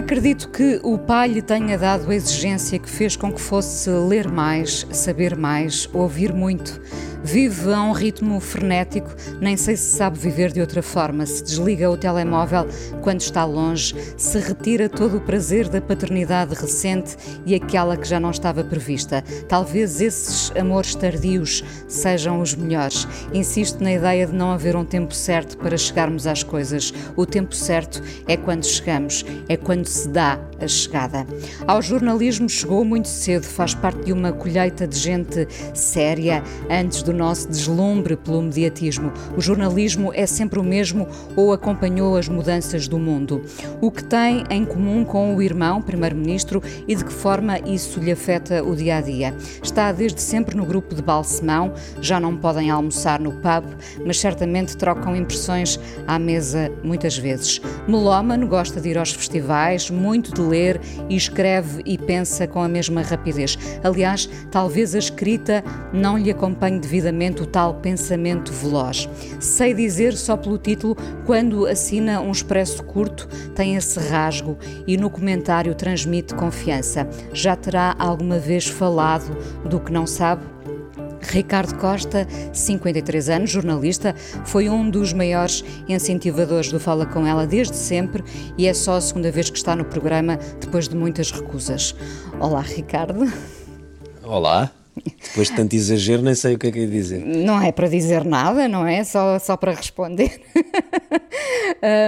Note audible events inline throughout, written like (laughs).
Acredito que o pai lhe tenha dado a exigência que fez com que fosse ler mais, saber mais, ouvir muito. Vive a um ritmo frenético, nem sei se sabe viver de outra forma. Se desliga o telemóvel quando está longe, se retira todo o prazer da paternidade recente e aquela que já não estava prevista. Talvez esses amores tardios sejam os melhores. Insisto na ideia de não haver um tempo certo para chegarmos às coisas. O tempo certo é quando chegamos, é quando se dá a chegada. Ao jornalismo chegou muito cedo, faz parte de uma colheita de gente séria antes do nosso deslumbre pelo mediatismo. O jornalismo é sempre o mesmo ou acompanhou as mudanças do mundo. O que tem em comum com o irmão, primeiro-ministro, e de que forma isso lhe afeta o dia a dia? Está desde sempre no grupo de Balsemão, já não podem almoçar no pub, mas certamente trocam impressões à mesa muitas vezes. Melómano gosta de ir aos festivais, muito de ler e escreve e pensa com a mesma rapidez. Aliás, talvez a escrita não lhe acompanhe devidamente o tal pensamento veloz. Sei dizer só pelo título quando assina um expresso curto, tem esse rasgo e no comentário transmite confiança. Já terá alguma vez falado do que não sabe? Ricardo Costa, 53 anos, jornalista, foi um dos maiores incentivadores do Fala Com Ela desde sempre e é só a segunda vez que está no programa depois de muitas recusas. Olá, Ricardo. Olá. Depois de tanto exagero, nem sei o que é que é dizer. Não é para dizer nada, não é? Só, só para responder.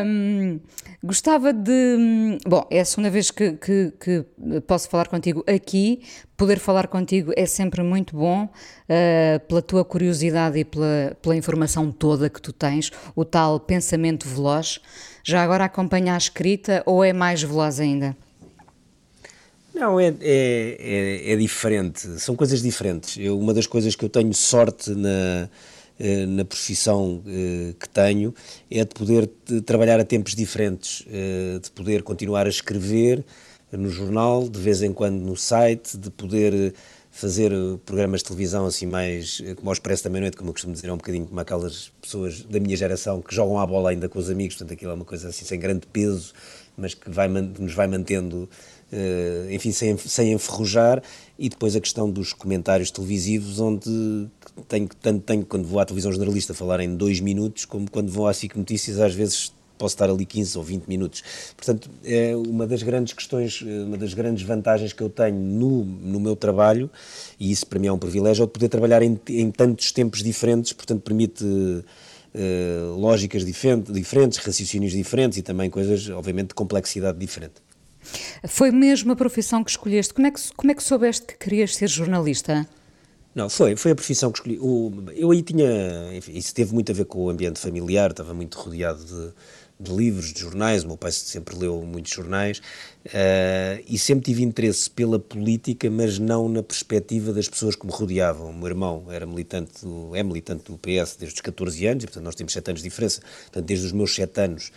um, Gostava de. Bom, é a segunda vez que, que, que, posso falar contigo aqui. Poder falar contigo é sempre muito bom, uh, pela tua curiosidade e pela, pela informação toda que tu tens, o tal pensamento veloz. Já agora acompanha a escrita ou é mais veloz ainda? Não, é, é, é, é diferente. São coisas diferentes. Eu, uma das coisas que eu tenho sorte na eh, na profissão eh, que tenho é de poder trabalhar a tempos diferentes, eh, de poder continuar a escrever no jornal, de vez em quando no site, de poder fazer programas de televisão assim mais, como ao Expresso da Meia-Noite, como eu costumo dizer, é um bocadinho como aquelas pessoas da minha geração que jogam a bola ainda com os amigos, portanto aquilo é uma coisa assim sem grande peso, mas que vai, nos vai mantendo, enfim, sem, sem enferrujar, e depois a questão dos comentários televisivos, onde tenho, tanto tenho quando vou à televisão jornalista falar em dois minutos, como quando vou à SIC Notícias, às vezes posso estar ali 15 ou 20 minutos. Portanto, é uma das grandes questões, uma das grandes vantagens que eu tenho no, no meu trabalho, e isso para mim é um privilégio, é poder trabalhar em, em tantos tempos diferentes, portanto, permite. Uh, lógicas diferentes, diferentes, raciocínios diferentes e também coisas, obviamente, de complexidade diferente. Foi mesmo a profissão que escolheste? Como é que, como é que soubeste que querias ser jornalista? Não, foi, foi a profissão que escolhi. O, eu aí tinha, enfim, isso teve muito a ver com o ambiente familiar, estava muito rodeado de, de livros, de jornais, o meu pai sempre leu muitos jornais, uh, e sempre tive interesse pela política, mas não na perspectiva das pessoas que me rodeavam. O meu irmão era militante, do, é militante do PS desde os 14 anos, e portanto nós temos 7 anos de diferença, portanto desde os meus 7 anos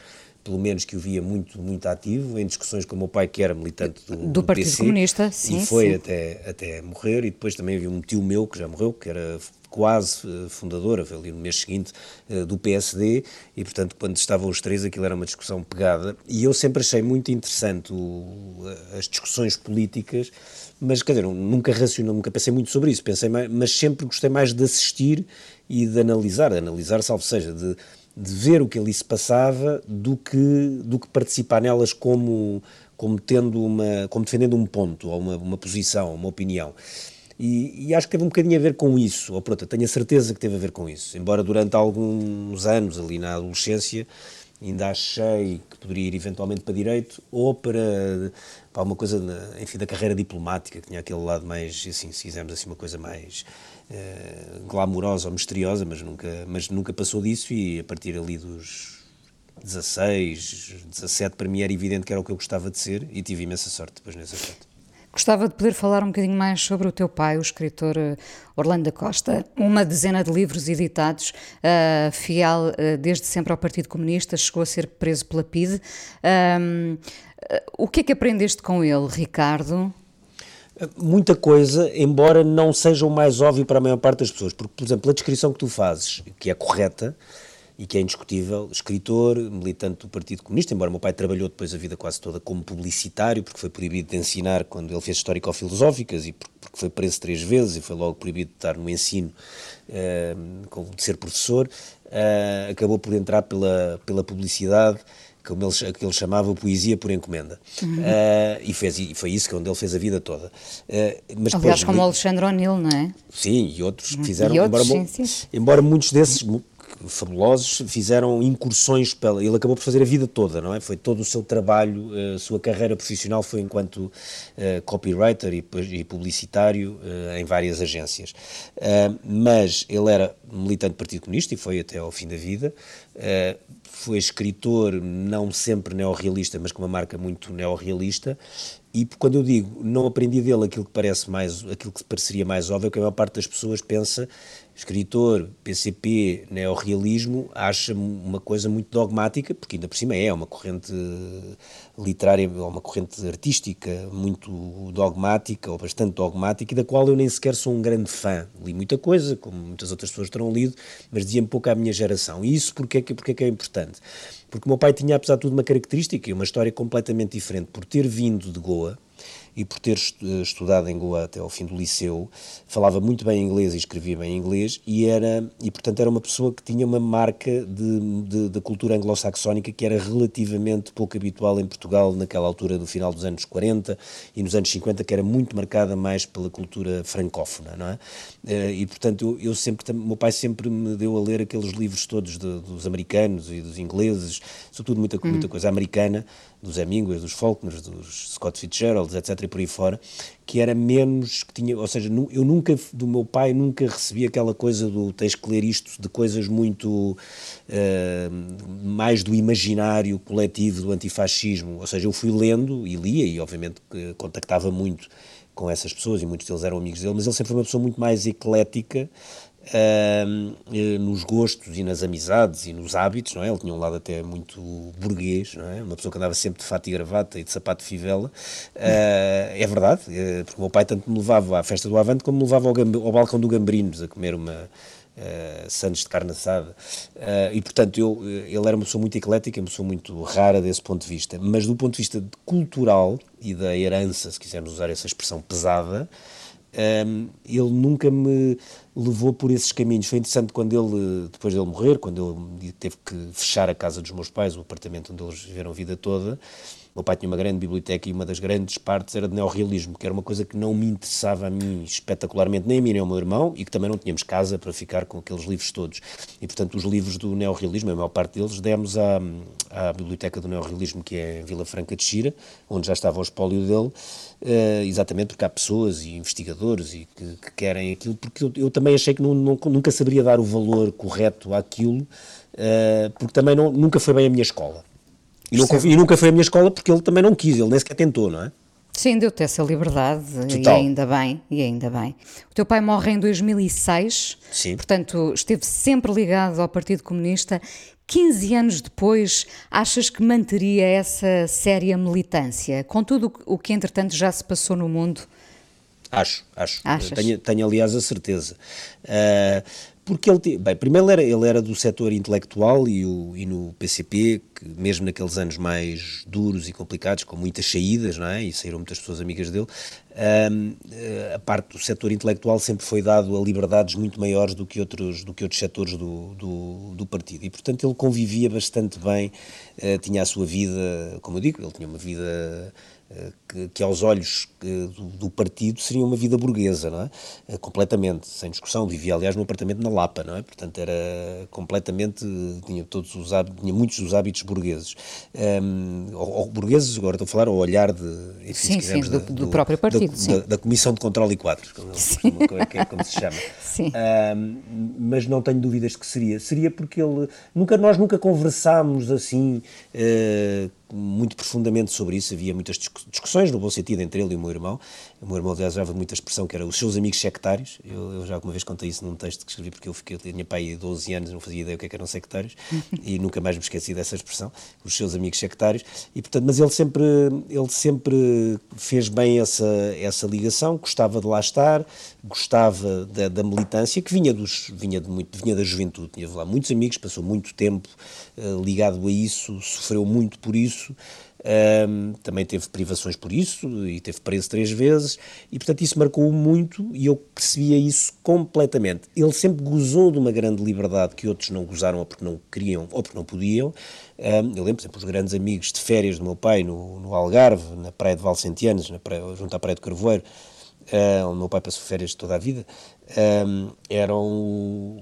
pelo menos que o via muito, muito ativo, em discussões com o meu pai, que era militante do, do, do Partido PC, Comunista, sim. E foi sim. Até, até morrer, e depois também havia um tio meu, que já morreu, que era quase uh, fundadora, foi ali no mês seguinte, uh, do PSD, e portanto, quando estavam os três, aquilo era uma discussão pegada, e eu sempre achei muito interessante o, as discussões políticas, mas quer dizer, nunca racional, nunca pensei muito sobre isso, pensei mais, mas sempre gostei mais de assistir e de analisar, de analisar, salvo seja, de de ver o que ali se passava do que, do que participar nelas como, como, tendo uma, como defendendo um ponto, ou uma, uma posição, uma opinião. E, e, acho que teve um bocadinho a ver com isso, ou pronto, tenho a certeza que teve a ver com isso. Embora durante alguns anos, ali na adolescência, ainda achei que poderia ir eventualmente para direito ou para, para uma coisa, enfim, da carreira diplomática, que tinha aquele lado mais, assim, se quisermos assim, uma coisa mais uh, glamourosa ou misteriosa, mas nunca, mas nunca passou disso e a partir ali dos 16, 17, para mim era evidente que era o que eu gostava de ser e tive imensa sorte depois nesse aspecto. Gostava de poder falar um bocadinho mais sobre o teu pai, o escritor eh, Orlando da Costa. Uma dezena de livros editados, uh, fiel uh, desde sempre ao Partido Comunista, chegou a ser preso pela PIDE. Um, uh, o que é que aprendeste com ele, Ricardo? Muita coisa, embora não seja o mais óbvio para a maior parte das pessoas. Porque, por exemplo, a descrição que tu fazes, que é correta, e que é indiscutível, escritor, militante do Partido Comunista, embora meu pai trabalhou depois a vida quase toda como publicitário, porque foi proibido de ensinar quando ele fez histórico-filosóficas e porque foi preso três vezes e foi logo proibido de estar no ensino, uh, de ser professor, uh, acabou por entrar pela, pela publicidade, como ele, que ele chamava poesia por encomenda. Uhum. Uh, e, fez, e foi isso que é onde ele fez a vida toda. Uh, mas Aliás, depois, como Alexandre O'Neill, não é? Sim, e outros que fizeram, outros, embora, sim, sim. embora muitos desses fabulosos, fizeram incursões pela. Ele acabou por fazer a vida toda, não é? Foi todo o seu trabalho, a sua carreira profissional foi enquanto uh, copywriter e, e publicitário uh, em várias agências. Uh, mas ele era militante do Partido Comunista e foi até ao fim da vida. foi escritor, não sempre neorrealista, mas com uma marca muito neorrealista. E quando eu digo não aprendi dele aquilo que parece mais, aquilo que pareceria mais óbvio, é que a maior parte das pessoas pensa escritor, PCP, neorrealismo, acha uma coisa muito dogmática, porque ainda por cima é uma corrente literária, uma corrente artística muito dogmática, ou bastante dogmática, e da qual eu nem sequer sou um grande fã. Li muita coisa, como muitas outras pessoas terão lido, mas dizia-me pouco à minha geração. E isso porque é que, porque é, que é importante? Porque o meu pai tinha, apesar de tudo, uma característica e uma história completamente diferente. Por ter vindo de Goa, e por ter estudado em Goa até ao fim do liceu, falava muito bem inglês e escrevia bem inglês e era e portanto era uma pessoa que tinha uma marca de, de, da cultura anglo-saxónica que era relativamente pouco habitual em Portugal naquela altura do final dos anos 40 e nos anos 50 que era muito marcada mais pela cultura francófona, não é? Eh, e portanto eu, eu sempre, meu pai sempre me deu a ler aqueles livros todos de, dos americanos e dos ingleses, sobretudo muita, hum. muita coisa americana, dos Hemingway, dos Faulkner, dos Scott Fitzgerald, etc. e por aí fora, que era menos, que tinha, ou seja, eu nunca, do meu pai, nunca recebi aquela coisa do tens que ler isto, de coisas muito uh, mais do imaginário coletivo do antifascismo, ou seja, eu fui lendo e lia e obviamente contactava muito com essas pessoas e muitos deles eram amigos dele, mas ele sempre foi uma pessoa muito mais eclética uh, nos gostos e nas amizades e nos hábitos, não é? Ele tinha um lado até muito burguês, não é? Uma pessoa que andava sempre de fato e gravata e de sapato de fivela. Uh, é verdade, uh, porque o meu pai tanto me levava à festa do Avante como me levava ao, ao balcão do Gambrinos a comer uma, Uh, Santos de carne assada. Uh, e, portanto, eu, ele era uma pessoa muito eclética, uma pessoa muito rara desse ponto de vista. Mas do ponto de vista cultural e da herança, se quisermos usar essa expressão pesada, um, ele nunca me levou por esses caminhos. Foi interessante quando ele, depois dele morrer, quando ele teve que fechar a casa dos meus pais, o apartamento onde eles viveram a vida toda, meu pai tinha uma grande biblioteca e uma das grandes partes era de neorrealismo, que era uma coisa que não me interessava a mim espetacularmente, nem a mim nem ao meu irmão, e que também não tínhamos casa para ficar com aqueles livros todos. E, portanto, os livros do neorrealismo, a maior parte deles, demos à, à biblioteca do neorrealismo, que é em Vila Franca de Xira, onde já estava o espólio dele, uh, exatamente porque há pessoas e investigadores e que, que querem aquilo, porque eu, eu, também achei que não, não, nunca saberia dar o valor correto àquilo, uh, porque também não, nunca foi bem a minha escola. E nunca, e nunca foi a minha escola porque ele também não quis, ele nem sequer tentou, não é? Sim, deu-te essa liberdade Total. e ainda bem, e ainda bem. O teu pai morre em 2006, Sim. portanto esteve sempre ligado ao Partido Comunista. 15 anos depois, achas que manteria essa séria militância, com tudo o que entretanto já se passou no mundo? Acho, acho. Tenho, tenho, aliás a certeza. Uh, porque ele, bem, primeiro ele era, ele era do setor intelectual e, o, e no PCP, que mesmo naqueles anos mais duros e complicados, com muitas saídas, não é? E saíram muitas pessoas amigas dele, um, a parte do setor intelectual sempre foi dado a liberdades muito maiores do que outros, do que outros setores do, do, do partido. E, portanto, ele convivia bastante bem, uh, tinha a sua vida, como eu digo, ele tinha uma vida eh, que, que, aos olhos do, do, partido seria uma vida burguesa, não é? Eh, completamente, sem discussão. Vivia, aliás, num apartamento na Lapa, não é? Portanto, era completamente, tinha todos os hábitos, tinha muitos dos hábitos burgueses. Um, ehm, ou, ou, burgueses, agora estou a falar, ao olhar de, enfim, sim, sim, do, do, do, próprio partido. sentido, sim. da, da Comissão de Controlo e Quadros, como, como, que é como se chama. (laughs) Sim. Ahm, mas não tenho dúvidas que seria. Seria porque ele. Nunca, nós nunca conversámos assim. eh, muito profundamente sobre isso, havia muitas discu- discussões, no bom sentido, entre ele e o meu irmão. O meu irmão aliás, usava muita expressão que era os seus amigos sectários. Eu, eu já alguma vez contei isso num texto que escrevi, porque eu, fiquei, eu tinha pai de 12 anos, não fazia ideia o que, é que eram sectários, e (laughs) nunca mais me esqueci dessa expressão, os seus amigos sectários. E, portanto, mas ele sempre, ele sempre fez bem essa, essa ligação, gostava de lá estar, gostava da, da militância, que vinha, dos, vinha, de muito, vinha da juventude. Tinha lá muitos amigos, passou muito tempo eh, ligado a isso, sofreu muito por isso. Ahm, também teve privações por isso e teve preso três vezes e portanto isso marcou-o muito e eu percebia isso completamente. Ele sempre gozou de uma grande liberdade que outros não gozaram ou porque não queriam ou porque não podiam. Ahm, eu lembro, por exemplo, os grandes amigos de férias do meu pai no, no Algarve, na praia de Valcentianos, junto à praia do Carvoeiro, ah, onde o meu pai passou férias toda a vida, um, eram o,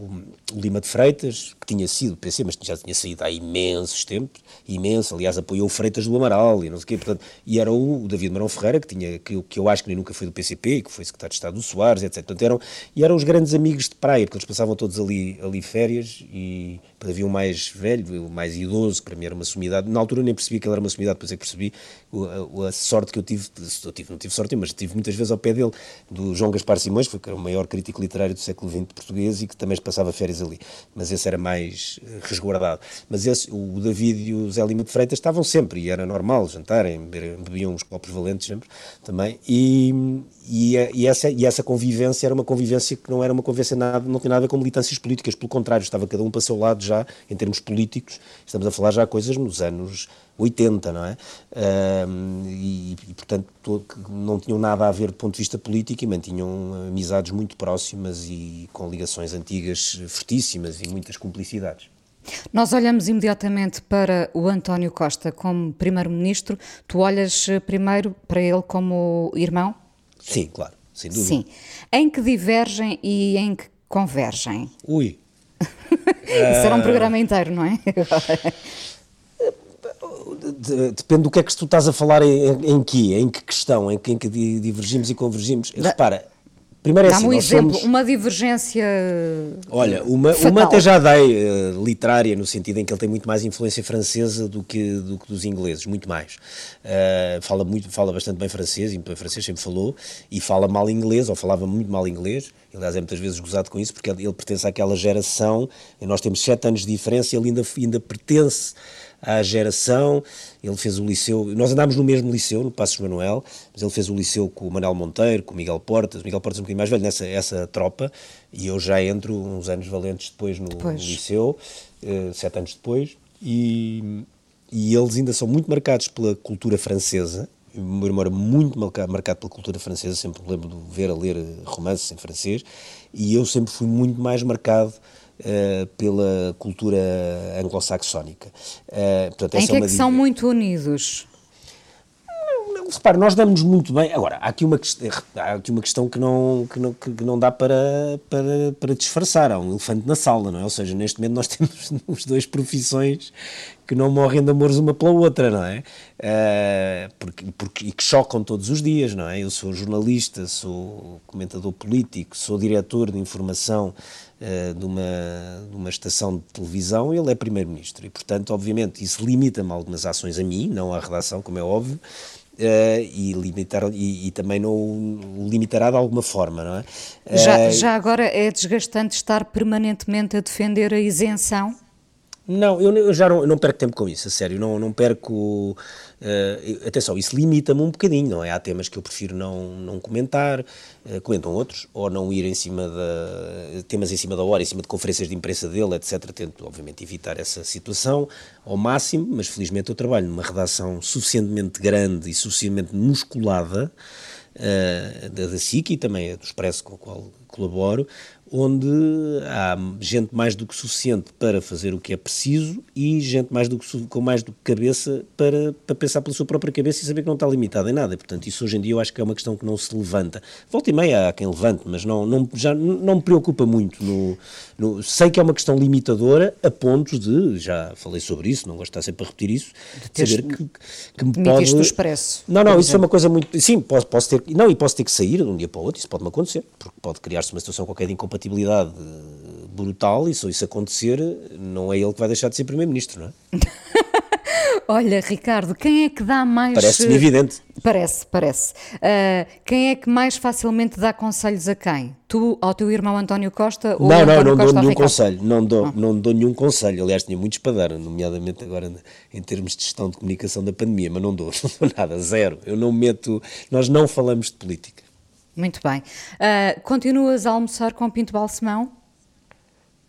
o- o Lima de Freitas, que tinha sido PC, mas já tinha saído há imensos tempos, imenso, aliás, apoiou o Freitas do Amaral e não sei o quê, portanto, e era o, o David Marão Ferreira, que, tinha, que, que eu acho que nem nunca foi do PCP, que foi secretário de Estado do Soares, etc. Portanto, eram, e eram os grandes amigos de praia, porque eles passavam todos ali, ali férias, e havia um mais velho, o mais idoso, que para mim era uma sumidade, na altura nem percebia que ele era uma sumidade, depois é que percebi o- a, a sorte que eu tive, eu tive, não tive sorte, mas tive muitas vezes ao pé dele, do João Gaspar Simões, que era o maior crítico literário do século XX português e que também passava férias ali, mas esse era mais eh, resguardado. Mas esse, o David e o Zé Lima de Freitas estavam sempre, e era normal jantarem, bebiam uns copos valentes sempre também, e, e, eh, e essa, e essa convivência era uma convivência que não era uma convivência nada, não tinha nada a ver com militâncias políticas, pelo contrário, estava cada um para o seu lado já, em termos políticos, estamos a falar já coisas nos anos 80, não é? E, e, portanto, todo- não tinham nada a ver do ponto de vista político e mantinham amizades muito próximas e com ligações antigas fortíssimas e muitas cumplicidades. Nós olhamos imediatamente para o António Costa como Primeiro-Ministro. Tu olhas eh, primeiro para ele como irmão? Sim, claro, sem dúvida. Sim. Em que divergem e em que convergem? Ui, (laughs) Isso era um programa inteiro, não é? (laughs) de- depende do que é que tu estás a falar em, em, que, em que questão, em que, em que di- divergimos e convergimos. Repara, primeiro é assim, Dá-me um exemplo, somos- uma divergência. Olha, uma, fatal. uma até já dei eh, literária, no sentido em que ele tem muito mais influência francesa do que, do que dos ingleses, muito mais. Eh, fala, muito, fala bastante bem francês, e bem francês, sempre falou, e fala mal inglês, ou falava muito mal inglês, aliás é muitas vezes gozado com isso, porque ele, ele pertence àquela geração, e nós temos sete anos de diferença, e ele ainda, ainda pertence à geração, ele fez o liceu, nós andámos no mesmo liceu, no Passos Manuel, mas ele fez o liceu com o Manuel Monteiro, com o Miguel Portas, o Miguel Portas é um bocadinho mais velho nessa essa tropa, e eu já entro uns anos valentes depois no, no liceu, eh, sete anos depois, e, e eles ainda são muito marcados pela cultura francesa, o meu irmão era muito marca- marcado pela cultura francesa, sempre me lembro de ver a ler romances em francês, e eu sempre fui muito mais marcado eh, pela cultura anglo-saxónica. Portanto, Em que é uma que são muito unidos? Repare, nós damos muito bem. Agora, há aqui uma, há aqui uma questão que não, que não, que não dá para, para, para disfarçar. Há um elefante na sala, não é? Ou seja, neste momento nós (laughs) temos os dois profissões que não morrem de amores uma pela outra, não é? Eh, porque, porque, e que chocam todos os dias, não é? Eu sou jornalista, sou comentador político, sou diretor de informação eh, de, uma, de uma estação de televisão, ele é primeiro-ministro. E, portanto, obviamente, isso limita-me algumas ações a mim, não à redação, como é óbvio, eh, e, limitar, e, e também não o limitará de alguma forma, não é? Já, Eh, já agora é desgastante estar permanentemente a defender a isenção? Não, eu, eu já não, eu não perco tempo com isso, a sério, não, não perco. eh, atenção, isso limita-me um bocadinho, não é? Há temas que eu prefiro não, não comentar, eh, comentam outros, ou não ir em cima da. temas em cima da hora, em cima de conferências de imprensa dele, etc. Tento, obviamente, evitar essa situação ao máximo, mas felizmente eu trabalho numa redação suficientemente grande e suficientemente musculada. eh, da, SIC e também do Expresso com o qual colaboro, onde há gente mais do que suficiente para fazer o que é preciso e gente mais do que, com mais do que cabeça para, para pensar pela sua própria cabeça e saber que não está limitado em nada. Portanto, isso hoje em dia eu acho que é uma questão que não se levanta. Volta e meia há quem levante, mas não, não, já não me preocupa muito. No, no, sei que é uma questão limitadora a pontos de, já falei sobre isso, não gosto de estar sempre a repetir isso, de saber que, que me pode... do expresso. Não, não, isso é uma coisa muito... Sim, posso, posso ter... Não, e posso ter que sair de um dia para o outro, isso pode-me acontecer, porque pode criar-se uma situação qualquer de incompatibilidade eh, brutal e se isso acontecer, não é ele que vai deixar de ser Primeiro-Ministro, não é? (laughs) Olha, Ricardo, quem é que dá mais. Parece-me evidente. Parece, parece. Uh, quem é que mais facilmente dá conselhos a quem? Tu ao teu irmão António Costa ou Não, não, António não Costa dou nenhum Ricardo? conselho. Não dou, Ah. não dou nenhum conselho. Aliás, tinha muitos para dar, nomeadamente agora em termos de gestão de comunicação da pandemia, mas não dou, (laughs) não dou nada, zero. Eu não meto. Nós não falamos de política. Muito bem. Uh, continuas a almoçar com Pinto Balsemão?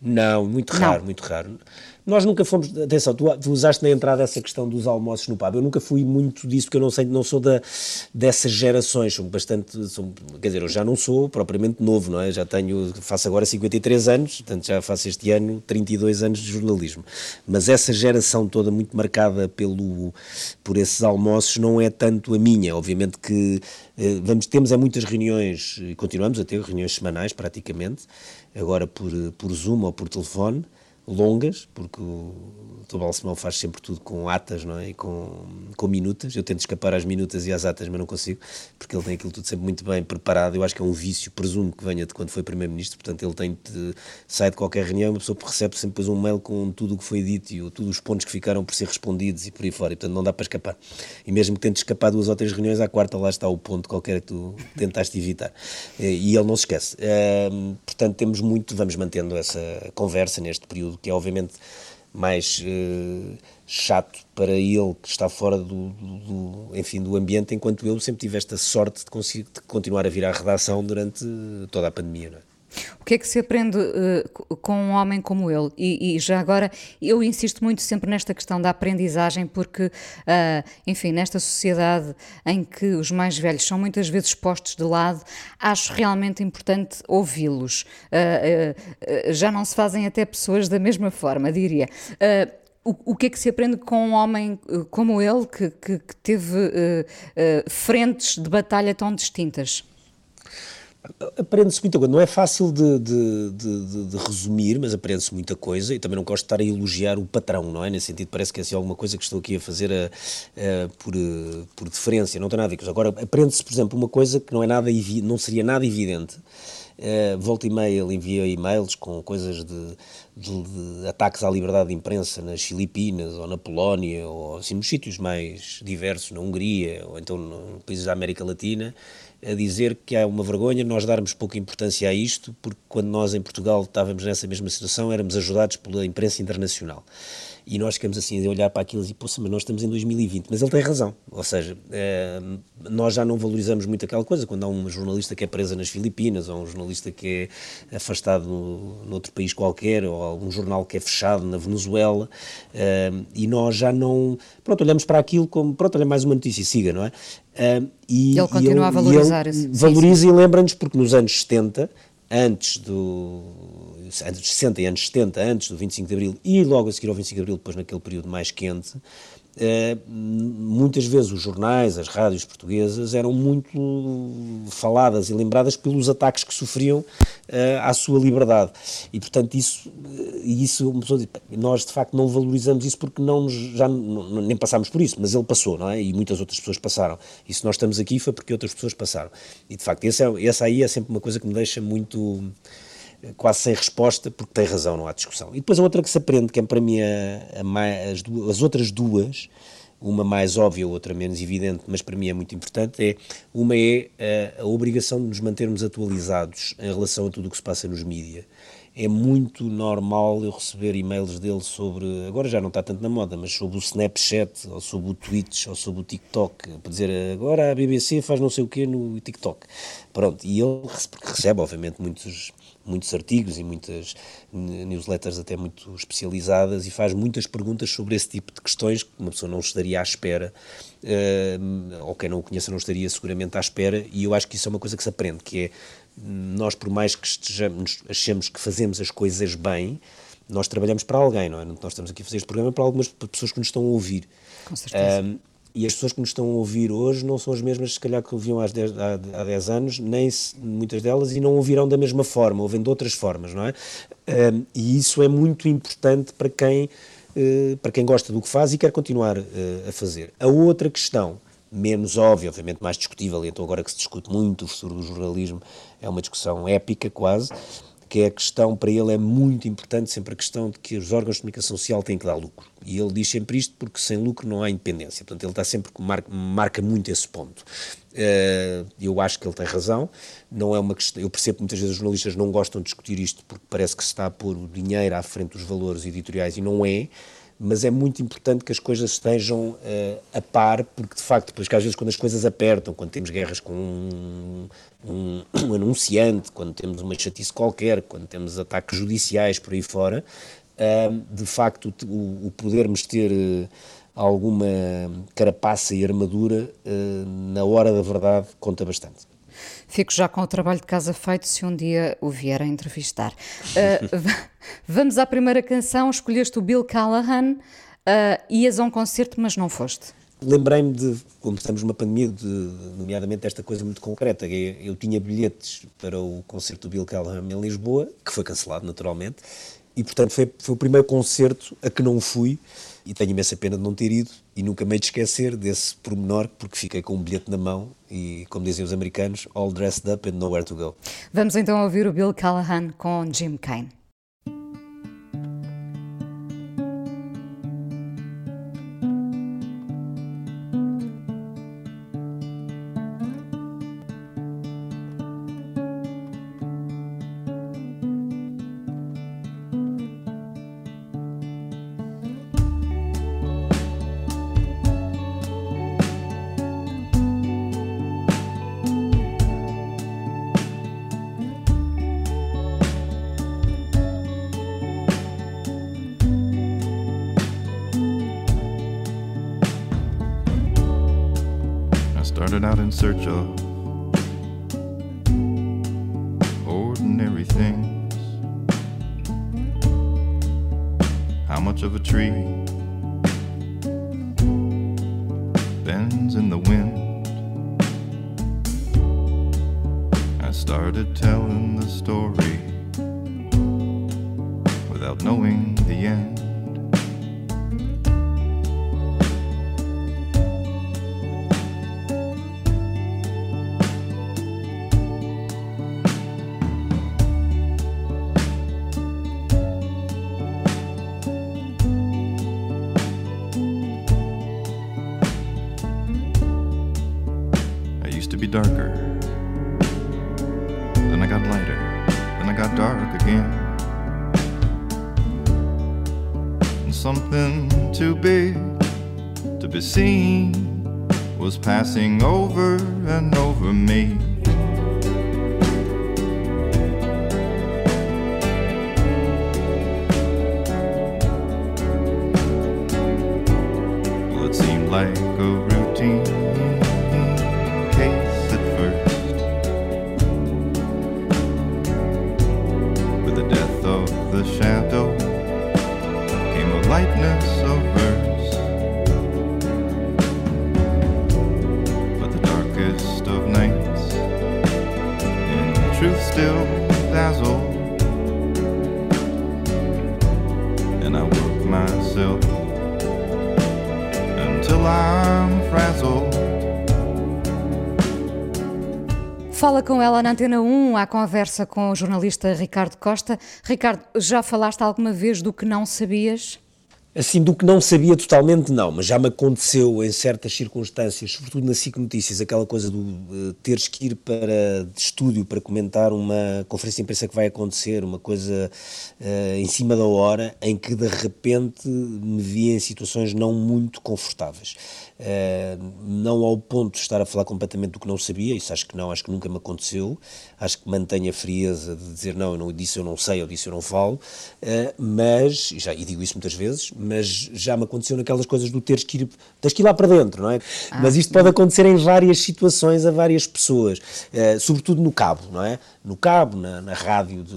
Não, muito Não. raro, muito raro. Nós nunca fomos, atenção, tu, tu usaste na entrada essa questão dos almoços no pub, eu nunca fui muito disso, porque eu não sei, não sou da, dessas gerações, sou bastante, sou, quer dizer, eu já não sou propriamente novo, não é? Já tenho, faço agora 53 anos, portanto já faço este ano 32 anos de jornalismo, mas essa geração toda muito marcada pelo, por esses almoços não é tanto a minha, obviamente que eh, vamos, temos é muitas reuniões, e continuamos a ter reuniões semanais praticamente, agora por, por Zoom ou por telefone, longas, porque o Dr. Balsemão faz sempre tudo com atas, não é? E com, com minutas. Eu tento escapar às minutas e às atas, mas não consigo, porque ele tem aquilo tudo sempre muito bem preparado. Eu acho que é um vício, presumo que venha de quando foi Primeiro-Ministro, portanto ele tem de, sai de qualquer reunião, uma pessoa recebe sempre depois um mail com tudo o que foi dito e todos os pontos que ficaram por ser respondidos e por aí fora, e portanto não dá para escapar. E mesmo que tentes escapar duas ou três reuniões, à quarta lá está o ponto qualquer que tu tentaste evitar. Eh, E ele não se esquece. Ahm, portanto, temos muito, vamos mantendo essa conversa neste período, que é obviamente mais eh, chato para ele que está fora do, do- enfim, do ambiente, enquanto eu sempre tive esta sorte de, conseguir, de continuar a vir à redação durante toda a pandemia. Não é? O que é que se aprende co- com um homem como ele? E, e já agora, eu insisto muito sempre nesta questão da aprendizagem, porque, ah, enfim, nesta sociedade em que os mais velhos são muitas vezes postos de lado, acho realmente importante ouvi-los. Ah, já não se fazem até pessoas da mesma forma, diria. O, o que é que se aprende com um homem como ele, que, que- que teve frentes de batalha tão distintas? Aprende-se muita coisa. Não é fácil de, de- de- de- resumir, mas aprende-se muita coisa. E também não gosto de estar a elogiar o patrão, não é? Nesse sentido, parece que é assim alguma coisa que estou aqui a fazer a- a- por, eh, por deferência. Não tem nada a ver. Agora, aprende-se, por exemplo, uma coisa que não, é nada, não seria nada evidente. Eh, volta e meia ele envia e-mails com coisas de, de- de ataques à liberdade de imprensa nas Filipinas ou na Polónia ou assim nos sítios mais diversos, na Hungria ou então no países da América Latina, a dizer que há uma vergonha nós darmos pouca importância a isto, porque quando nós em Portugal estávamos nessa mesma situação éramos ajudados pela imprensa internacional. E nós ficamos assim a olhar para aquilo e dizer, poxa, mas nós estamos em 2020. Mas ele tem razão. Ou seja, eh, nós já não valorizamos muito aquela coisa. Quando há um jornalista que é presa nas Filipinas, ou um jornalista que é afastado no, noutro país qualquer, ou algum jornal que é fechado na Venezuela, eh, e nós já não. Pronto, olhamos para aquilo como, pronto, olha mais uma notícia, siga, não é? Eh, e, Ele continua e a valorizar e esse- ele sim, valoriza e lembra-nos, porque nos anos 70, antes do. Antes dos 60 e anos 70, antes do 25 de Abril e logo a seguir ao 25 de Abril, depois naquele período mais quente, eh, muitas vezes os jornais, as rádios portuguesas eram muito faladas e lembradas pelos ataques que sofriam eh, à sua liberdade. E portanto, isso, eh, isso uma pessoa diz, "Pá, nós de facto não valorizamos isso porque não já nem passámos por isso, mas ele passou, não é? E muitas outras pessoas passaram. E se nós estamos aqui foi porque outras pessoas passaram. E de facto, esse é, essa aí é sempre uma coisa que me deixa muito quase sem resposta, porque tem razão, não há discussão. E depois a outra que se aprende, que é para mim a, a mai- as, duas- as outras duas, uma mais óbvia, outra menos evidente, mas para mim é muito importante, é uma é a, a obrigação de nos mantermos atualizados em relação a tudo o que se passa nos mídias. É muito normal eu receber e-mails dele sobre, agora já não está tanto na moda, mas sobre o Snapchat, ou sobre o Twitch, ou sobre o TikTok, para dizer agora a BBC faz não sei o quê no TikTok. Pronto, e ele recebe, obviamente, muitos, muitos artigos e muitas newsletters até muito especializadas e faz muitas perguntas sobre esse tipo de questões que uma pessoa não estaria à espera, eh, ou quem não o conheça não estaria seguramente à espera, e eu acho que isso é uma coisa que se aprende, que é nós, por mais que estejamos, achemos que fazemos as coisas bem, nós trabalhamos para alguém, não é? Nós estamos aqui a fazer este programa para algumas pessoas que nos estão a ouvir. Com certeza. Um, e as pessoas que nos estão a ouvir hoje não são as mesmas, se calhar, que ouviam há 10, há 10 anos, nem se, muitas delas, e não ouvirão da mesma forma, ouvem de outras formas, não é? Um, e isso é muito importante para quem, uh, para quem gosta do que faz e quer continuar uh, a fazer. A outra questão, menos óbvia, obviamente mais discutível, e então agora que se discute muito o futuro do jornalismo, é uma discussão épica quase, que é a questão, para ele é muito importante sempre a questão de que os órgãos de comunicação social têm que dar lucro. E ele diz sempre isto porque sem lucro não há independência. Portanto, ele está sempre, marca, marca muito esse ponto. Uh, eu acho que ele tem razão. Não é uma questão, eu percebo que muitas vezes os jornalistas não gostam de discutir isto porque parece que se está a pôr o dinheiro à frente dos valores editoriais e não é mas é muito importante que as coisas estejam uh, a par, porque de facto, depois que às vezes quando as coisas apertam, quando temos guerras com um, um, (coughs) um anunciante, quando temos uma chatice qualquer, quando temos ataques judiciais por aí fora, uh, de facto o, o podermos ter uh, alguma carapaça e armadura, na hora da verdade, conta bastante. Fico já com o trabalho de casa feito se um dia o vier a entrevistar. (laughs) Uh, vamos à primeira canção. Escolheste o Bill Callahan. Uh, ias a um concerto, mas não foste. Lembrei-me de, como estamos numa pandemia, de, nomeadamente esta coisa muito concreta. Eu, eu tinha bilhetes para o concerto do Bill Callahan em Lisboa, que foi cancelado naturalmente, e portanto foi, foi o primeiro concerto a que não fui e tenho imensa pena de não ter ido e nunca me de esquecer desse pormenor porque fiquei com um bilhete na mão e, como dizem os americanos, all dressed up and nowhere to go. Vamos então ouvir o Bill Callahan com Jim Kane. Bends in the wind? I started telling the story without knowing the end. Com ela na Antena 1, à conversa com o jornalista Ricardo Costa. Ricardo, já falaste alguma vez do que não sabias? Assim, do que não sabia totalmente, não, mas já me aconteceu em certas circunstâncias, sobretudo na SIC Notícias, aquela coisa de uh, teres que ir para estúdio para comentar uma conferência de imprensa que vai acontecer, uma coisa uh, em cima da hora, em que de repente me via em situações não muito confortáveis. Uh, não ao ponto de estar a falar completamente do que não sabia, isso acho que não, acho que nunca me aconteceu, acho que mantenho a frieza de dizer não, eu não, disso eu não sei, ou disso eu não falo, uh, mas, e, já, e digo isso muitas vezes, mas já me aconteceu naquelas coisas do teres que ir, tens que ir lá para dentro, não é? Ah, mas isto pode acontecer em várias situações a várias pessoas, sobretudo no cabo, não é? No cabo, na, na rádio de,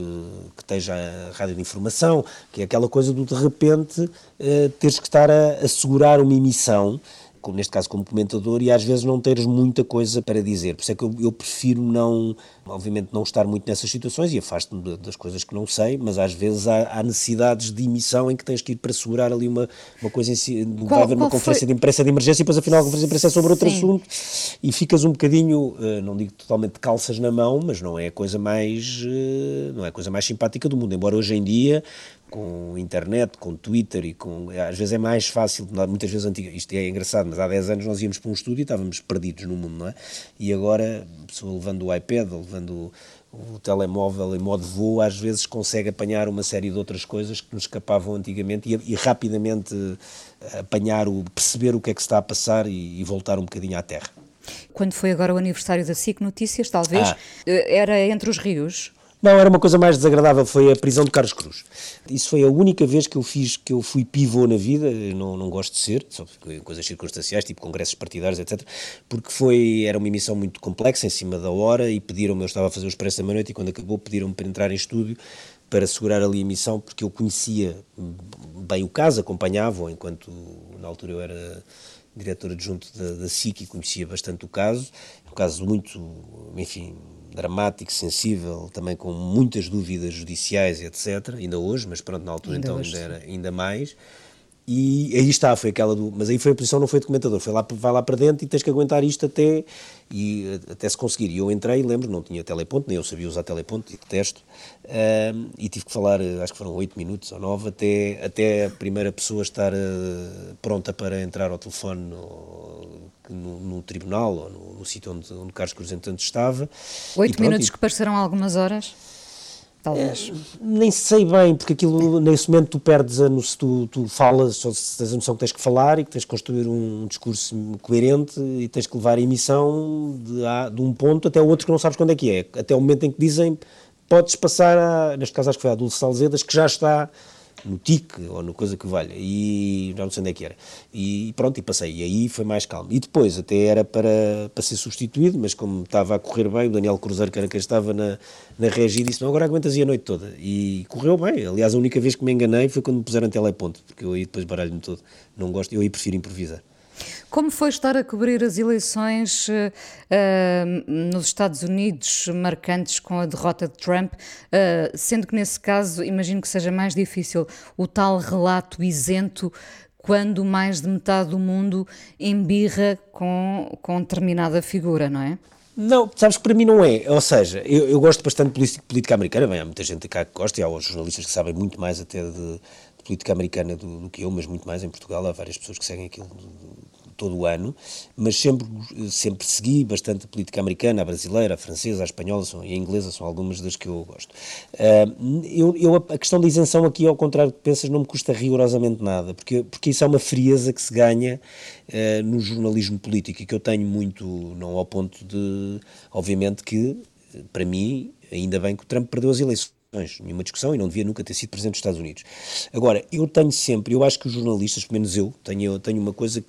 que esteja a rádio de informação, que é aquela coisa do de repente uh, teres que estar a, a segurar uma emissão neste caso como comentador, e às vezes não teres muita coisa para dizer. Por isso é que eu, eu prefiro não, obviamente, não estar muito nessas situações e afasto-me das coisas que não sei, mas às vezes há, há, necessidades de emissão em que tens que ir para segurar ali uma, uma coisa em si. Qual, vai haver uma conferência foi? de imprensa de emergência e depois afinal a conferência de imprensa é sobre outro Sim. assunto e ficas um bocadinho, eh, não digo totalmente de calças na mão, mas não é a coisa mais, eh, não é a coisa mais simpática do mundo, embora hoje em dia com internet, com Twitter e com. Às vezes é mais fácil, muitas vezes antiga, isto é engraçado, mas há 10 anos nós íamos para um estúdio e estávamos perdidos no mundo, não é? E agora, a pessoa levando o iPad ou levando o, telemóvel em modo voo, às vezes consegue apanhar uma série de outras coisas que nos escapavam antigamente e, e rapidamente apanhar, o, perceber o que é que está a passar e, e voltar um bocadinho à terra. Quando foi agora o aniversário da SIC Notícias, talvez, ah. Eh, era entre os rios? Não, era uma coisa mais desagradável, foi a prisão de Carlos Cruz. Isso foi a única vez que eu fiz, que eu fui pivô na vida, não, não gosto de ser, só coisas circunstanciais, tipo congressos partidários, etc. Porque foi, era uma emissão muito complexa, em cima da hora, e pediram-me, eu estava a fazer o Expresso da Meia-Noite, e quando acabou pediram-me para entrar em estúdio, para segurar ali a emissão, porque eu conhecia bem o caso, acompanhava, enquanto na altura eu era diretor adjunto da, da SIC e conhecia bastante o caso, um caso muito, enfim, dramático, sensível, também com muitas dúvidas judiciais, etc. Ainda hoje, mas pronto, na altura ainda então hoje, ainda era ainda mais. E aí está, foi aquela do. Mas aí foi a posição, não foi de comentador, foi lá, vai lá para dentro e tens que aguentar isto até, e, até se conseguir. E eu entrei, lembro, não tinha teleponto, nem eu sabia usar teleponto, e detesto, uh, e tive que falar, acho que foram 8 minutos ou 9, até, até a primeira pessoa estar uh, pronta para entrar ao telefone no, no, no tribunal ou no, no sítio onde, onde Carlos Cruz entanto estava. Oito minutos e, que pareceram algumas horas? Talvez. É, nem sei bem, porque aquilo, nesse momento, tu perdes a noção, tu, tu falas, só tens a noção que tens que falar e que tens que construir um discurso coerente e tens que levar a emissão de, de um ponto até outro que não sabes quando é que é. Até o momento em que dizem, podes passar, a, neste caso acho que foi a Dulce Salzedas, que já está no TIC ou no coisa que valha, e já não sei onde é que era. E pronto, e passei. E aí foi mais calmo. E depois até era para, para ser substituído, mas como estava a correr bem, o Daniel Cruzeiro, que era quem estava na, na regi, disse: Não, agora aguentas a noite toda. E correu bem. Aliás, a única vez que me enganei foi quando me puseram teleponto, porque eu aí depois baralho-me todo. Não gosto, eu aí prefiro improvisar. Como foi estar a cobrir as eleições uh, nos Estados Unidos, marcantes com a derrota de Trump, uh, sendo que nesse caso imagino que seja mais difícil o tal relato isento quando mais de metade do mundo embirra com, com determinada figura, não é? Não, sabes que para mim não é. Ou seja, eu, eu gosto bastante de política, americana, bem, há muita gente cá que gosta e há jornalistas que sabem muito mais até de, de política americana do, do, que eu, mas muito mais em Portugal. Há várias pessoas que seguem aquilo todo o ano, mas sempre, sempre segui bastante a política americana, a brasileira, a francesa, a espanhola e a inglesa são algumas das que eu gosto. Uh, eu, eu, a questão da isenção aqui, ao contrário do que pensas, não me custa rigorosamente nada, porque, porque isso é uma frieza que se ganha uh, no jornalismo político e que eu tenho muito, não ao ponto de, obviamente que, para mim, ainda bem que o Trump perdeu as eleições nenhuma discussão e não devia nunca ter sido presidente dos Estados Unidos. Agora, eu tenho sempre, eu acho que os jornalistas, pelo menos eu, tenho, tenho uma coisa que,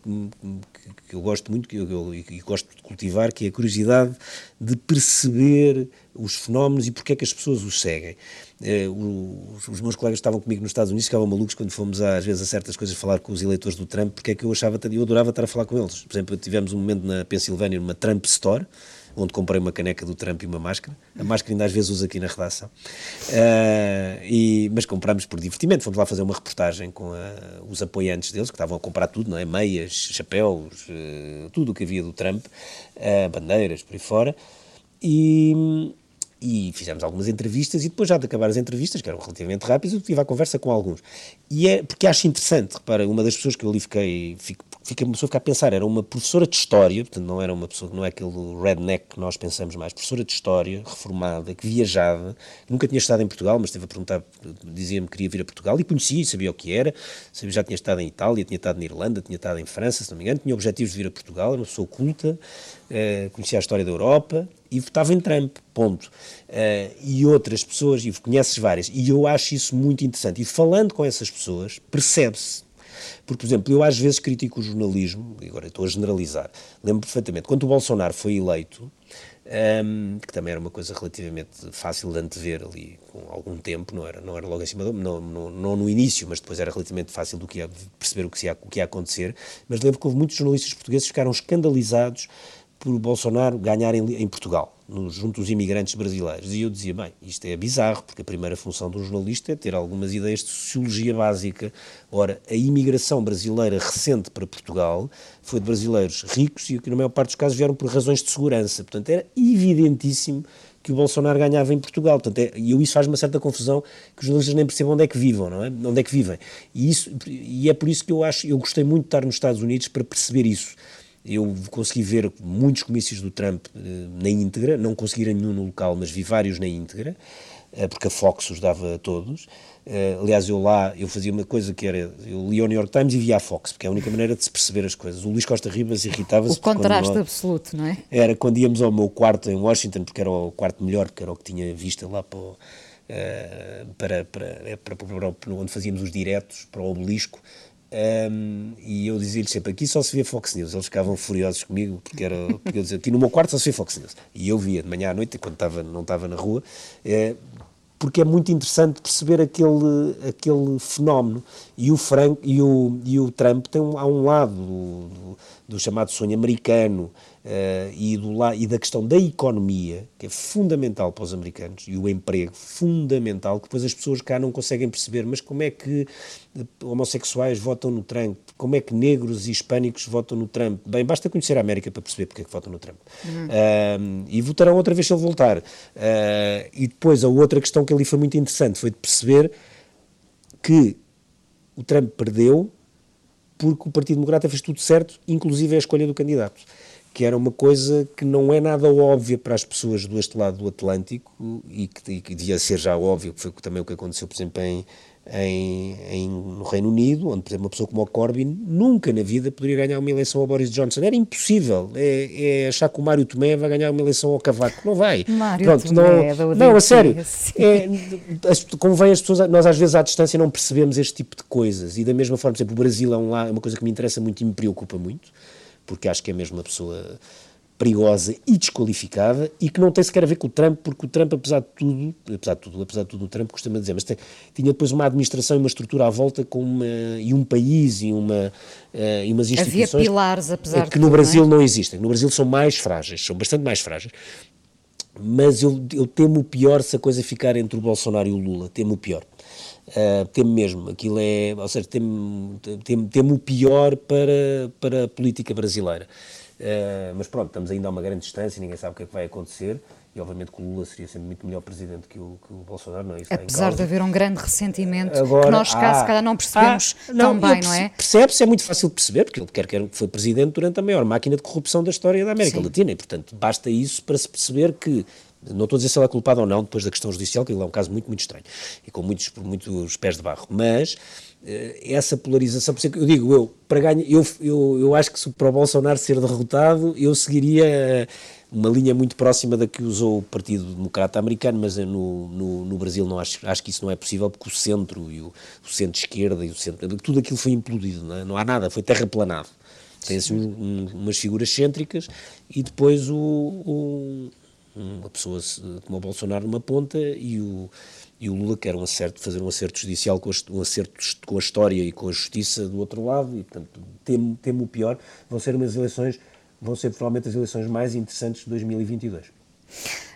que, eu gosto muito que eu, eu, gosto de cultivar, que é a curiosidade de perceber os fenómenos e porque é que as pessoas os seguem. Eh, os, meus colegas estavam comigo nos Estados Unidos, ficavam malucos quando fomos às vezes a certas coisas falar com os eleitores do Trump, porque é que eu achava, eu adorava estar a falar com eles. Por exemplo, tivemos um momento na Pensilvânia, numa Trump Store, onde comprei uma caneca do Trump e uma máscara. A máscara ainda às vezes uso aqui na redação. Uh, e, mas compramos por divertimento. Fomos lá fazer uma reportagem com a, os apoiantes deles, que estavam a comprar tudo, não é? Meias, chapéus, uh, tudo o que havia do Trump, uh, bandeiras, por aí fora. E, e fizemos algumas entrevistas e depois já de acabar as entrevistas, que eram relativamente rápidas, eu tive a conversa com alguns. E é porque acho interessante, repara, uma das pessoas que eu ali fiquei, fico, fica pessoa ficar a pensar, era uma professora de História, portanto não era uma pessoa, não é aquele redneck que nós pensamos mais, professora de História, reformada, que viajava, nunca tinha estado em Portugal, mas esteve a perguntar, dizia-me que queria vir a Portugal, e conhecia, sabia o que era, sabia, já tinha estado em Itália, tinha estado na Irlanda, tinha estado em França, se não me engano, tinha objetivos de vir a Portugal, era uma pessoa culta, eh, conhecia a história da Europa, e votava em Trump, ponto. Uh, e outras pessoas, e conheces várias, e eu acho isso muito interessante. E falando com essas pessoas, percebe-se Porque, por exemplo, eu às vezes critico o jornalismo, e agora estou a generalizar, lembro perfeitamente, quando o Bolsonaro foi eleito, um, que também era uma coisa relativamente fácil de antever ali com algum tempo, não era, não era logo em cima, do, não, não, não no início, mas depois era relativamente fácil do que ia, perceber o que, ia, o que ia acontecer, mas lembro que houve muitos jornalistas portugueses que ficaram escandalizados por Bolsonaro ganhar em, em Portugal, no, junto dos imigrantes brasileiros. E eu dizia, bem, isto é bizarro, porque a primeira função de um jornalista é ter algumas ideias de sociologia básica. Ora, a imigração brasileira recente para Portugal foi de brasileiros ricos e que, na maior parte dos casos, vieram por razões de segurança. Portanto, era evidentíssimo que o Bolsonaro ganhava em Portugal. Portanto, é, e isso faz uma certa confusão que os jornalistas nem percebam onde é que vivam, não é? Onde é que vivem. E, isso, e é por isso que eu acho, eu gostei muito de estar nos Estados Unidos para perceber isso eu consegui ver muitos comícios do Trump uh, na íntegra, não consegui ir nenhum no local, mas vi vários na íntegra, uh, porque a Fox os dava a todos. Uh, aliás, eu lá, eu fazia uma coisa que era, eu lia o New York Times e via a Fox, porque é a única maneira de se perceber as coisas. O Luís Costa Ribas irritava-se. O contraste nós, absoluto, não é? Era quando íamos ao meu quarto em Washington, porque era o quarto melhor, porque era o que tinha vista lá para, o, para, para, para, para, para onde fazíamos os diretos, para o obelisco, um, e eu dizia-lhes sempre: aqui só se vê Fox News. Eles ficavam furiosos comigo, porque, era, porque eu dizia: aqui no meu quarto só se vê Fox News. E eu via de manhã à noite, quando estava, não estava na rua, é, porque é muito interessante perceber aquele, aquele fenómeno. E o, Frank, e o, e o Trump tem um, há um lado do, do, do chamado sonho americano uh, e, do, e da questão da economia, que é fundamental para os americanos, e o emprego, fundamental, que depois as pessoas cá não conseguem perceber, mas como é que eh, homossexuais votam no Trump, como é que negros e hispânicos votam no Trump. Bem, basta conhecer a América para perceber porque é que votam no Trump. Uhum. Uh, e votarão outra vez se ele voltar. Uh, e depois a outra questão que ali foi muito interessante foi de perceber que o Trump perdeu porque o Partido Democrata fez tudo certo, inclusive a escolha do candidato que era uma coisa que não é nada óbvia para as pessoas do este lado do Atlântico e que, e que devia ser já óbvio, que foi também o que aconteceu, por exemplo, em, em, em, no Reino Unido, onde, por exemplo, uma pessoa como o Corbyn nunca na vida poderia ganhar uma eleição ao Boris Johnson. Era impossível. É, é achar que o Mário Tomé vai ganhar uma eleição ao Cavaco. Não vai. Mário Pronto, Tomé, não, não, a sério. É, as, convém as pessoas, nós às vezes à distância não percebemos este tipo de coisas. E da mesma forma, por exemplo, o Brasil é, um, é uma coisa que me interessa muito e me preocupa muito porque acho que é mesmo uma pessoa perigosa e desqualificada e que não tem sequer a ver com o Trump, porque o Trump, apesar de tudo, apesar de tudo, apesar de tudo, o Trump costuma dizer, mas tem, tinha depois uma administração e uma estrutura à volta com uma, e um país e, uma, uh, e umas instituições Havia pilares, apesar que de no Brasil não, é? não existem. No Brasil são mais frágeis, são bastante mais frágeis. Mas eu, eu temo o pior se a coisa ficar entre o Bolsonaro e o Lula, temo o pior. Uh, temo mesmo, aquilo é, ou seja, temo, temo, temo o pior para, para a política brasileira. Uh, mas pronto, estamos ainda a uma grande distância, ninguém sabe o que é que vai acontecer. E obviamente que o Lula seria sempre muito melhor presidente que o, que o Bolsonaro, não é? Isso Apesar de haver um grande ressentimento Agora, que nós cá, se calhar não percebemos ah, tão bem, não é? Percebe-se, é muito fácil de perceber, porque ele quer que foi presidente durante a maior máquina de corrupção da história da América Sim. Latina, e portanto basta isso para se perceber que não estou a dizer se ele é culpado ou não, depois da questão judicial, que é um caso muito, muito estranho e com muitos, muitos pés de barro. Mas eh, essa polarização, por isso que eu digo, eu, para ganhar, eu, eu, eu acho que se para o Bolsonaro ser derrotado, eu seguiria uma linha muito próxima da que usou o Partido Democrata Americano, mas no, no, no Brasil não acho, acho que isso não é possível porque o centro e o, o centro-esquerda e o centro, tudo aquilo foi implodido, não, é? não há nada, foi terraplanado. Tem-se um, um, umas figuras cêntricas e depois o, o uma pessoa como o Bolsonaro numa ponta e o, e o Lula quer um acerto, fazer um acerto judicial com a, um acerto com a história e com a justiça do outro lado e, portanto, temo, temo o pior. Vão ser umas eleições, vão ser provavelmente as eleições mais interessantes de 2022. Uh,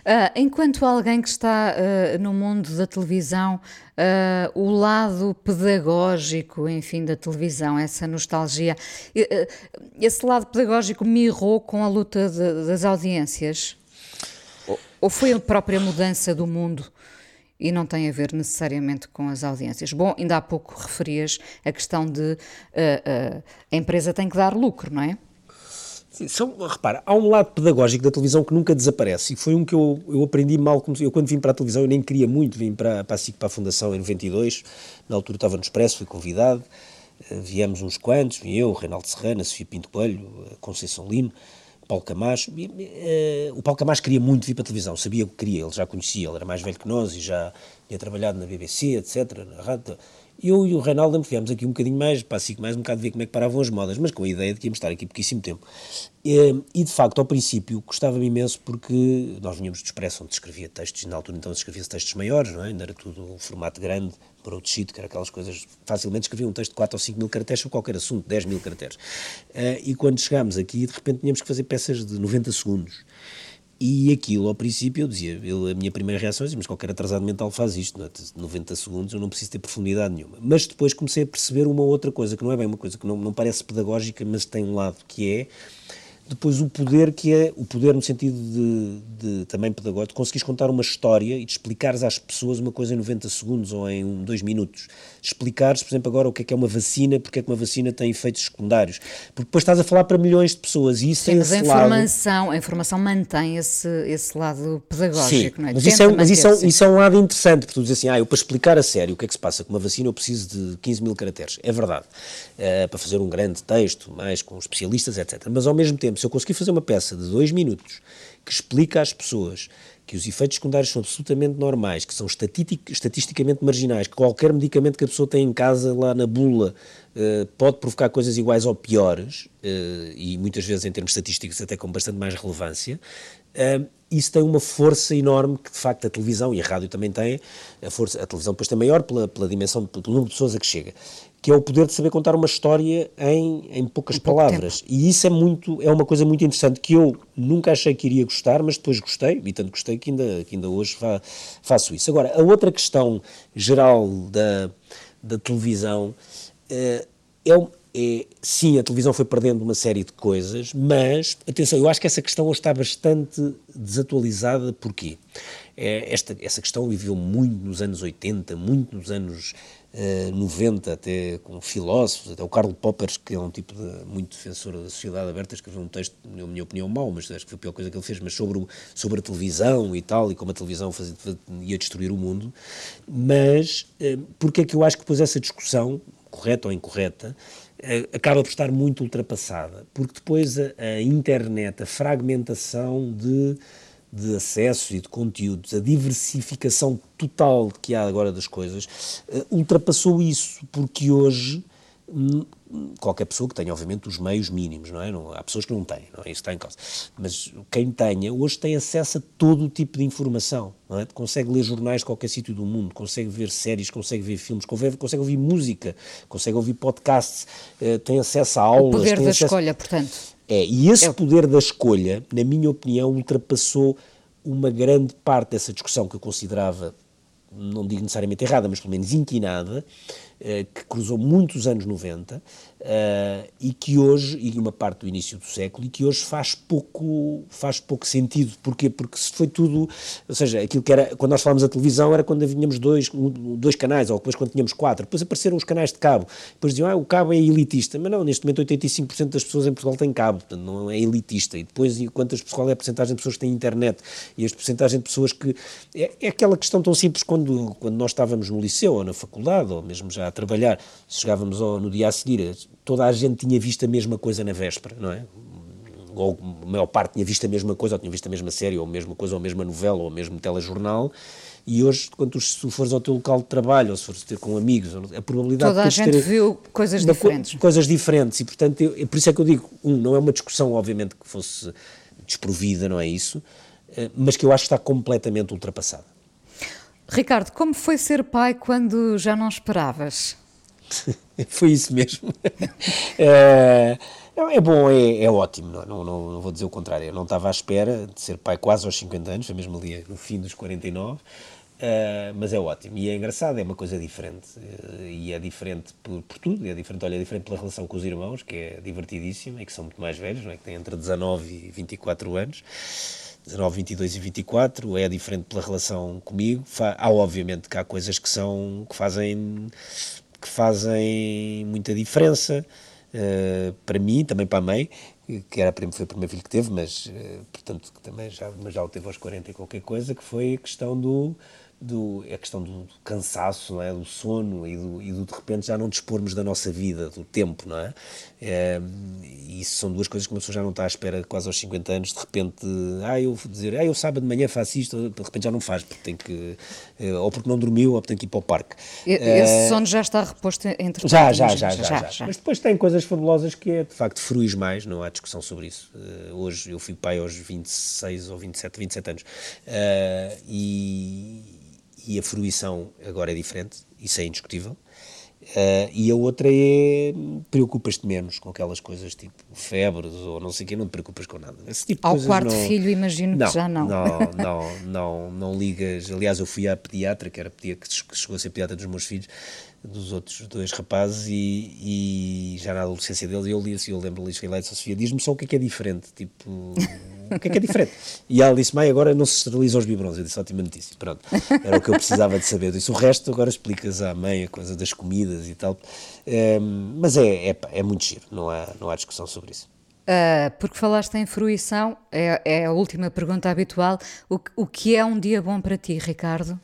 ah, enquanto alguém que está uh, no mundo da televisão, uh, o lado pedagógico, enfim, da televisão, essa nostalgia, esse lado pedagógico mirrou com a luta de, das audiências? Ou foi a própria mudança do mundo e não tem a ver necessariamente com as audiências? Bom, ainda há pouco referias a questão de uh, uh, a empresa tem que dar lucro, não é? Sim, são, repara, há um lado pedagógico da televisão que nunca desaparece e foi um que eu, eu aprendi mal. Eu, quando vim para a televisão, eu nem queria muito, vim para, para, a, para a Fundação em 92, na altura estava no Expresso, fui convidado, eh, viemos uns quantos, eu, Reinaldo Serrana, Sofia Pinto Coelho, Conceição Lino, Paulo Camacho. Uh, o Paulo Camacho queria muito vir para a televisão, sabia o que queria, ele já conhecia, ele era mais velho que nós e já tinha trabalhado na BBC, etc., na. Eu e o Reinaldo enfiámos aqui um bocadinho mais, para assim mais um bocado ver como é que paravam as modas, mas com a ideia de que íamos estar aqui pouquíssimo tempo. E, e de facto, ao princípio, gostava-me imenso porque nós vinhamos do Expresso, onde escrevia textos, e na altura então escrevia textos maiores, não é? ainda era tudo um formato grande, para o sheet, que era aquelas coisas, facilmente escrevia um texto de 4 ou 5 mil caracteres sobre qualquer assunto, 10 mil caracteres. Uh, e quando chegámos aqui, de repente tínhamos que fazer peças de 90 segundos. E aquilo, ao princípio, eu dizia, eu, a minha primeira reação é mas qualquer atrasado mental faz isto, não é? 90 segundos eu não preciso ter profundidade nenhuma. Mas depois comecei a perceber uma outra coisa, que não é bem uma coisa que não, não parece pedagógica, mas tem um lado que é depois o poder que é, o poder no sentido de, de também pedagógico, de conseguires contar uma história e de explicares às pessoas uma coisa em 90 segundos ou em 2 minutos. Explicares, por exemplo, agora o que é que é uma vacina, porque é que uma vacina tem efeitos secundários. Porque depois estás a falar para milhões de pessoas e isso Sim, tem mas a informação, lado... a informação mantém esse, esse lado pedagógico, Sim, não é? Mas, isso é, mas isso, é, isso é um lado interessante, porque tu dizes assim, ah, eu para explicar a sério o que é que se passa com uma vacina eu preciso de 15 mil caracteres. É verdade. Eh, para fazer um grande texto, mais com especialistas, etc. Mas ao mesmo tempo, se eu conseguir fazer uma peça de dois minutos que explica às pessoas que os efeitos secundários são absolutamente normais, que são estatisticamente marginais, que qualquer medicamento que a pessoa tem em casa lá na bula eh, pode provocar coisas iguais ou piores, eh, e muitas vezes em termos estatísticos até com bastante mais relevância, eh, isso tem uma força enorme que de facto a televisão e a rádio também têm, a, força, a televisão depois tem maior pela, pela dimensão, pelo número de pessoas a que chega, que é o poder de saber contar uma história em, em poucas pouco palavras. E isso é muito é uma coisa muito interessante que eu nunca achei que iria gostar, mas depois gostei, e tanto gostei que ainda, que ainda hoje fa, faço isso. Agora, a outra questão geral da, da televisão eh, é, um- é, sim, a televisão foi perdendo uma série de coisas, mas, atenção, eu acho que essa questão hoje está bastante desatualizada, porquê? É, esta, essa questão viveu muito nos anos 80, muito nos anos eh, 90, até com filósofos, até o Karl Popper, que é um tipo de, muito defensor da sociedade aberta, escreveu um texto, na minha opinião, mau, mas acho que foi a pior coisa que ele fez, mas sobre, o, sobre a televisão e tal, e como a televisão fazia, ia destruir o mundo, mas eh, porque é que eu acho que depois essa discussão, correta ou incorreta, acaba por estar muito ultrapassada, porque depois a, a internet, a fragmentação de, de acessos e de conteúdos, a diversificação total que há agora das coisas, eh, ultrapassou isso, porque hoje qualquer pessoa que tenha, obviamente, os meios mínimos, não é? Não, há pessoas que não têm, não é? Isso está em causa. Mas quem tenha, hoje tem acesso a todo o tipo de informação, não é? Consegue ler jornais de qualquer sítio do mundo, consegue ver séries, consegue ver filmes, consegue, consegue ouvir música, consegue ouvir podcasts, eh, tem acesso a aulas. O poder tem da acesso- escolha, portanto. é, e esse É poder da escolha, na minha opinião, ultrapassou uma grande parte dessa discussão que eu considerava, não digo necessariamente errada, mas pelo menos inquinada, que cruzou muitos anos 90 eh, e que hoje, e uma parte do início do século, e que hoje faz pouco, faz pouco sentido. Porquê? Porque se foi tudo, ou seja, aquilo que era, quando nós falamos da televisão era quando tínhamos dois, dois canais, ou depois quando tínhamos quatro, depois apareceram os canais de cabo, depois diziam, ah, o cabo é elitista, mas não, neste momento 85% das pessoas em Portugal têm cabo, portanto não é elitista, e depois e quantas, qual é a porcentagem de pessoas que têm internet, e a porcentagem de pessoas que, é, é aquela questão tão simples quando, quando nós estávamos no liceu, ou na faculdade, ou mesmo já a trabalhar, chegávamos ao, no dia a seguir, toda a gente tinha visto a mesma coisa na véspera, não é? ou a maior parte tinha visto a mesma coisa, ou tinha visto a mesma série, ou a mesma coisa, ou a mesma novela, ou o mesmo telejornal, e hoje, quando tu, se fores ao teu local de trabalho, ou se fores ter com amigos, a probabilidade Toda a de tu gente viu coisas co- diferentes. coisas diferentes, e portanto, eu, é por isso é que eu digo, um, não é uma discussão, obviamente, que fosse desprovida, não é isso, eh, mas que eu acho que está completamente ultrapassada. Ricardo, como foi ser pai quando já não esperavas? (laughs) Foi isso mesmo. (laughs) é, é bom, é, é ótimo, não, não, não, não vou dizer o contrário. Eu não estava à espera de ser pai quase aos 50 anos, foi mesmo ali no fim dos 49, eh, mas é ótimo. E é engraçado, é uma coisa diferente. eh, e é diferente por, por tudo, é diferente, olha, é diferente pela relação com os irmãos, que é divertidíssima e que são muito mais velhos, não é? que têm entre 19 e 24 anos. 19, 22 e 24, é diferente pela relação comigo. Há, obviamente, que há coisas que são, que fazem, que fazem muita diferença eh, para mim, também para a mãe, que era, foi o primeiro filho que teve, mas, eh, portanto, que também já, mas já o teve aos 40 e qualquer coisa, que foi a questão do, do, é a questão do, do cansaço, não é? do sono e do, e do de repente já não dispormos da nossa vida, do tempo, não é? é e isso são duas coisas que uma pessoa já não está à espera quase aos 50 anos, de repente, ah, eu vou dizer, ah, eu sábado de manhã faço isto, de repente já não faz, porque tem que, eh, ou porque não dormiu, ou porque tem que ir para o parque. Esse Eh, sono já está reposto entre já, já, já, já, já, Mas depois tem coisas fabulosas que é, de facto, fruis mais, não há discussão sobre isso. Hoje eu fui pai aos 26 ou 27, 27 anos. E, e a fruição agora é diferente, isso é indiscutível. Eh, e a outra é preocupas-te menos com aquelas coisas tipo febres ou não sei o quê, não te preocupas com nada. Esse tipo Ao quarto não- filho, imagino que já não. Não, (laughs) não, não, não ligas. Aliás, eu fui à pediatra, que era pedia- que chegou a ser pediatra dos meus filhos, dos outros dois rapazes, e, e já na adolescência deles, eu li eu lembro Luís Fileto, Sofia, diz-me só o que é que é diferente, tipo, o que é que é diferente? E ela disse, mãe, agora não se esterilizam os biberons. Eu disse, ótima notícia, pronto, era o que eu precisava de saber. Eu disse, o resto agora explicas à mãe, a coisa das comidas e tal, Ehm, mas é, é, é muito giro, não há, não há discussão sobre isso. Ah, porque falaste em fruição, é, é a última pergunta habitual. O, o que é um dia bom para ti, Ricardo?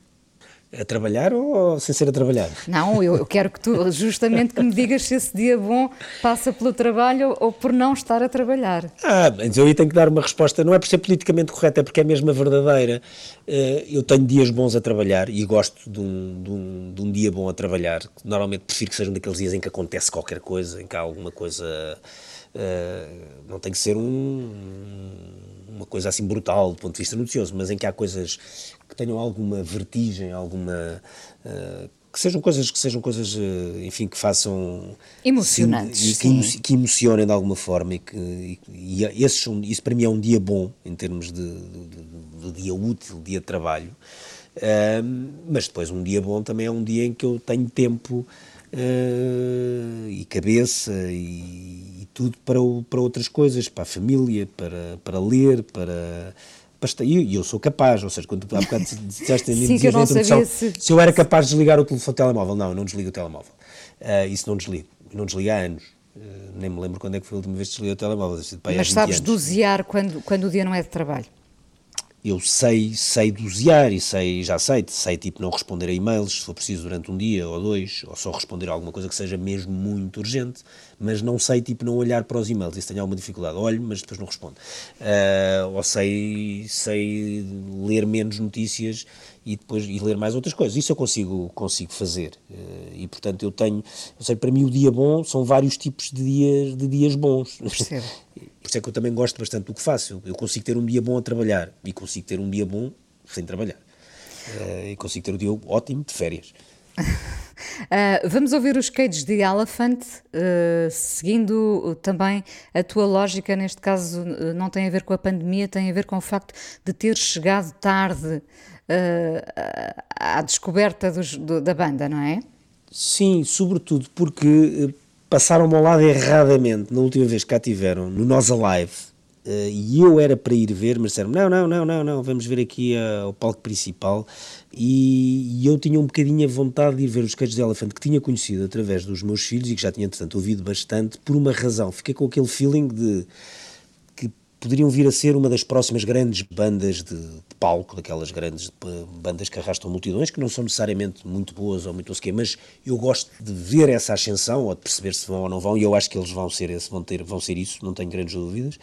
A trabalhar ou sem ser a trabalhar? Não, eu, eu quero que tu, justamente, que me digas se esse dia bom passa pelo trabalho ou por não estar a trabalhar. Ah, mas eu aí tenho que dar uma resposta, não é por ser politicamente correta, é porque é mesmo a verdadeira. Eh, Eu tenho dias bons a trabalhar e gosto de um, de um, de um dia bom a trabalhar. Normalmente prefiro que sejam daqueles dias em que acontece qualquer coisa, em que há alguma coisa. Eh, não tem que ser um, uma coisa assim brutal do ponto de vista noticioso, mas em que há coisas que tenham alguma vertigem, alguma. eh, que sejam coisas que sejam coisas, eh, enfim, que façam Emocionantes, que, sim. que emocionem de alguma forma e que e, e esses são- isso para mim é um dia bom em termos de, de, de- dia útil, dia de trabalho. Ahm, mas depois um dia bom também é um dia em que eu tenho tempo ah, e cabeça e, e tudo para, o- para outras coisas, para a família, para, para ler, para. E eu sou capaz, ou seja, quando tu há bocado (laughs) disseste Sim, dizias que eu não sabia se- se eu era capaz de desligar o telefone telemóvel, não, eu não desligo o telemóvel. Ah, isso não desligo, não desligo há anos. Ah, nem me lembro quando é que foi a última vez que desliguei o telemóvel. Mas 20 sabes anos. dosear quando, quando o dia não é de trabalho. Eu sei, sei dosear e sei, já sei, sei tipo não responder a e-mails se for preciso durante um dia ou dois, ou só responder a alguma coisa que seja mesmo muito urgente, mas não sei tipo não olhar para os e-mails, isso tenho alguma dificuldade, olho, mas depois não respondo. Ah, ou sei, sei ler menos notícias e depois e ler mais outras coisas, isso eu consigo, consigo fazer. Ah, e portanto eu tenho, eu sei, para mim o dia bom são vários tipos de dias, de dias bons. Percebo. (laughs) Por isso é que eu também gosto bastante do que faço. Eu, consigo ter um dia bom a trabalhar e consigo ter um dia bom sem trabalhar. Eh, e consigo ter um dia ótimo de férias. Ah, (laughs) vamos ouvir os Cage the Elephant, ah, seguindo uh, também a tua lógica, neste caso uh, não tem a ver com a pandemia, tem a ver com o facto de ter chegado tarde à descoberta dos- do- da banda, não é? Sim, sobretudo porque passaram-me ao lado erradamente na última vez que cá tiveram, no Nós Alive. eh, e eu era para ir ver, mas disseram não, não, não, não, não, vamos ver aqui eh, ao palco principal. E, e eu tinha um bocadinho a vontade de ir ver os Cages de Elephant que tinha conhecido através dos meus filhos e que já tinha, entretanto, ouvido bastante, por uma razão. Fiquei com aquele feeling de poderiam vir a ser uma das próximas grandes bandas de, de palco, daquelas grandes bandas que arrastam multidões, que não são necessariamente muito boas ou muito não sei o quê, mas eu gosto de ver essa ascensão, ou de perceber se vão ou não vão, e eu acho que eles vão ser, esse, vão ter, vão ser isso, não tenho grandes dúvidas.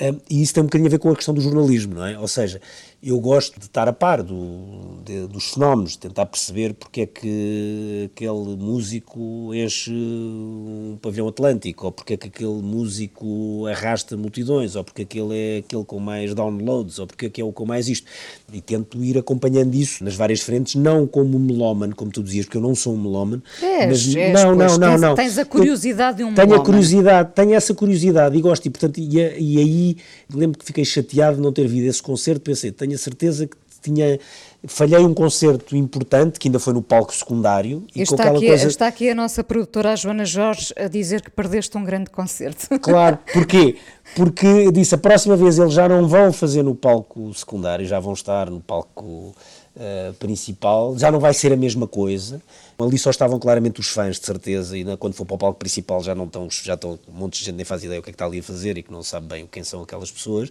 Um, e isso tem um bocadinho a ver com a questão do jornalismo, não é? Ou seja, eu gosto de estar a par do, de- dos fenómenos, de tentar perceber porque é que aquele músico enche um pavilhão atlântico, ou porque é que aquele músico arrasta multidões, ou porque aquele é aquele com mais downloads, ou porque é que é o com mais isto. E tento ir acompanhando isso nas várias frentes, não como um melómano, como tu dizias, porque eu não sou um melómano. És, mas, és, não, pois, não, não, tens- não. tens a Eu curiosidade de um Tenho a melómano. curiosidade, tenho essa curiosidade e gosto, e portanto, e, a- e aí lembro que fiquei chateado de não ter visto esse concerto, pensei, tenho a certeza que tinha, falhei um concerto importante, que ainda foi no palco secundário, e Está aqui, coisa... está aqui a nossa produtora, a Joana Jorge, a dizer que perdeste um grande concerto. (laughs) Claro, porquê? Porque eu disse, a próxima vez eles já não vão fazer no palco secundário, já vão estar no palco uh, principal, já não vai ser a mesma coisa. Ali só estavam claramente os fãs, de certeza, e quando for para o palco principal já não estão, já estão um monte de gente nem faz ideia o que é que está ali a fazer e que não sabe bem quem são aquelas pessoas.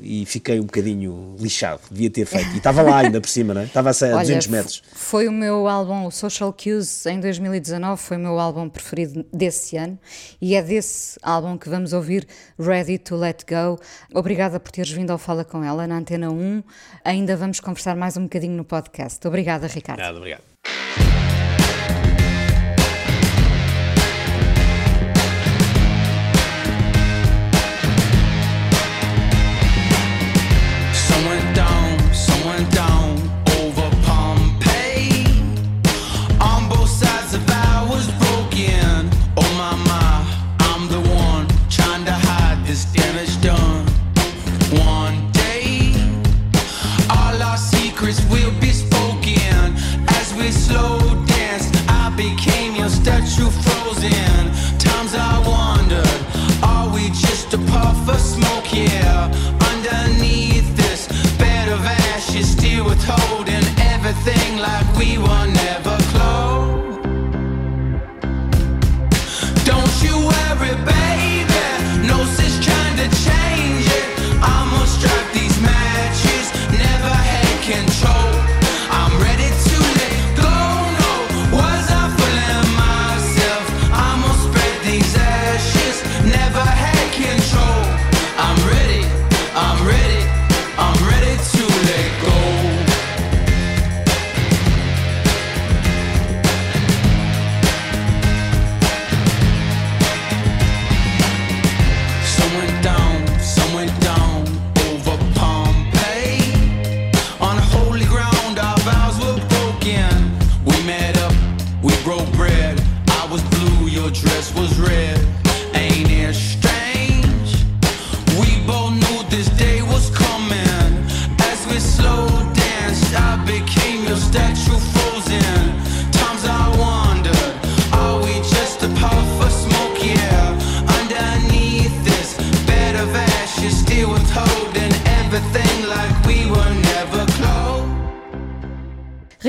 E fiquei um bocadinho lixado, devia ter feito. E estava lá ainda por cima, não é? Estava a, a 200 metros. Foi o meu álbum, o Social Cues, em 2019, foi o meu álbum preferido desse ano e é desse álbum que vamos ouvir Ready to Let Go. Obrigada por teres vindo ao Fala com ela na Antena 1. Ainda vamos conversar mais um bocadinho no podcast. Obrigada, Ricardo. Obrigado, obrigado.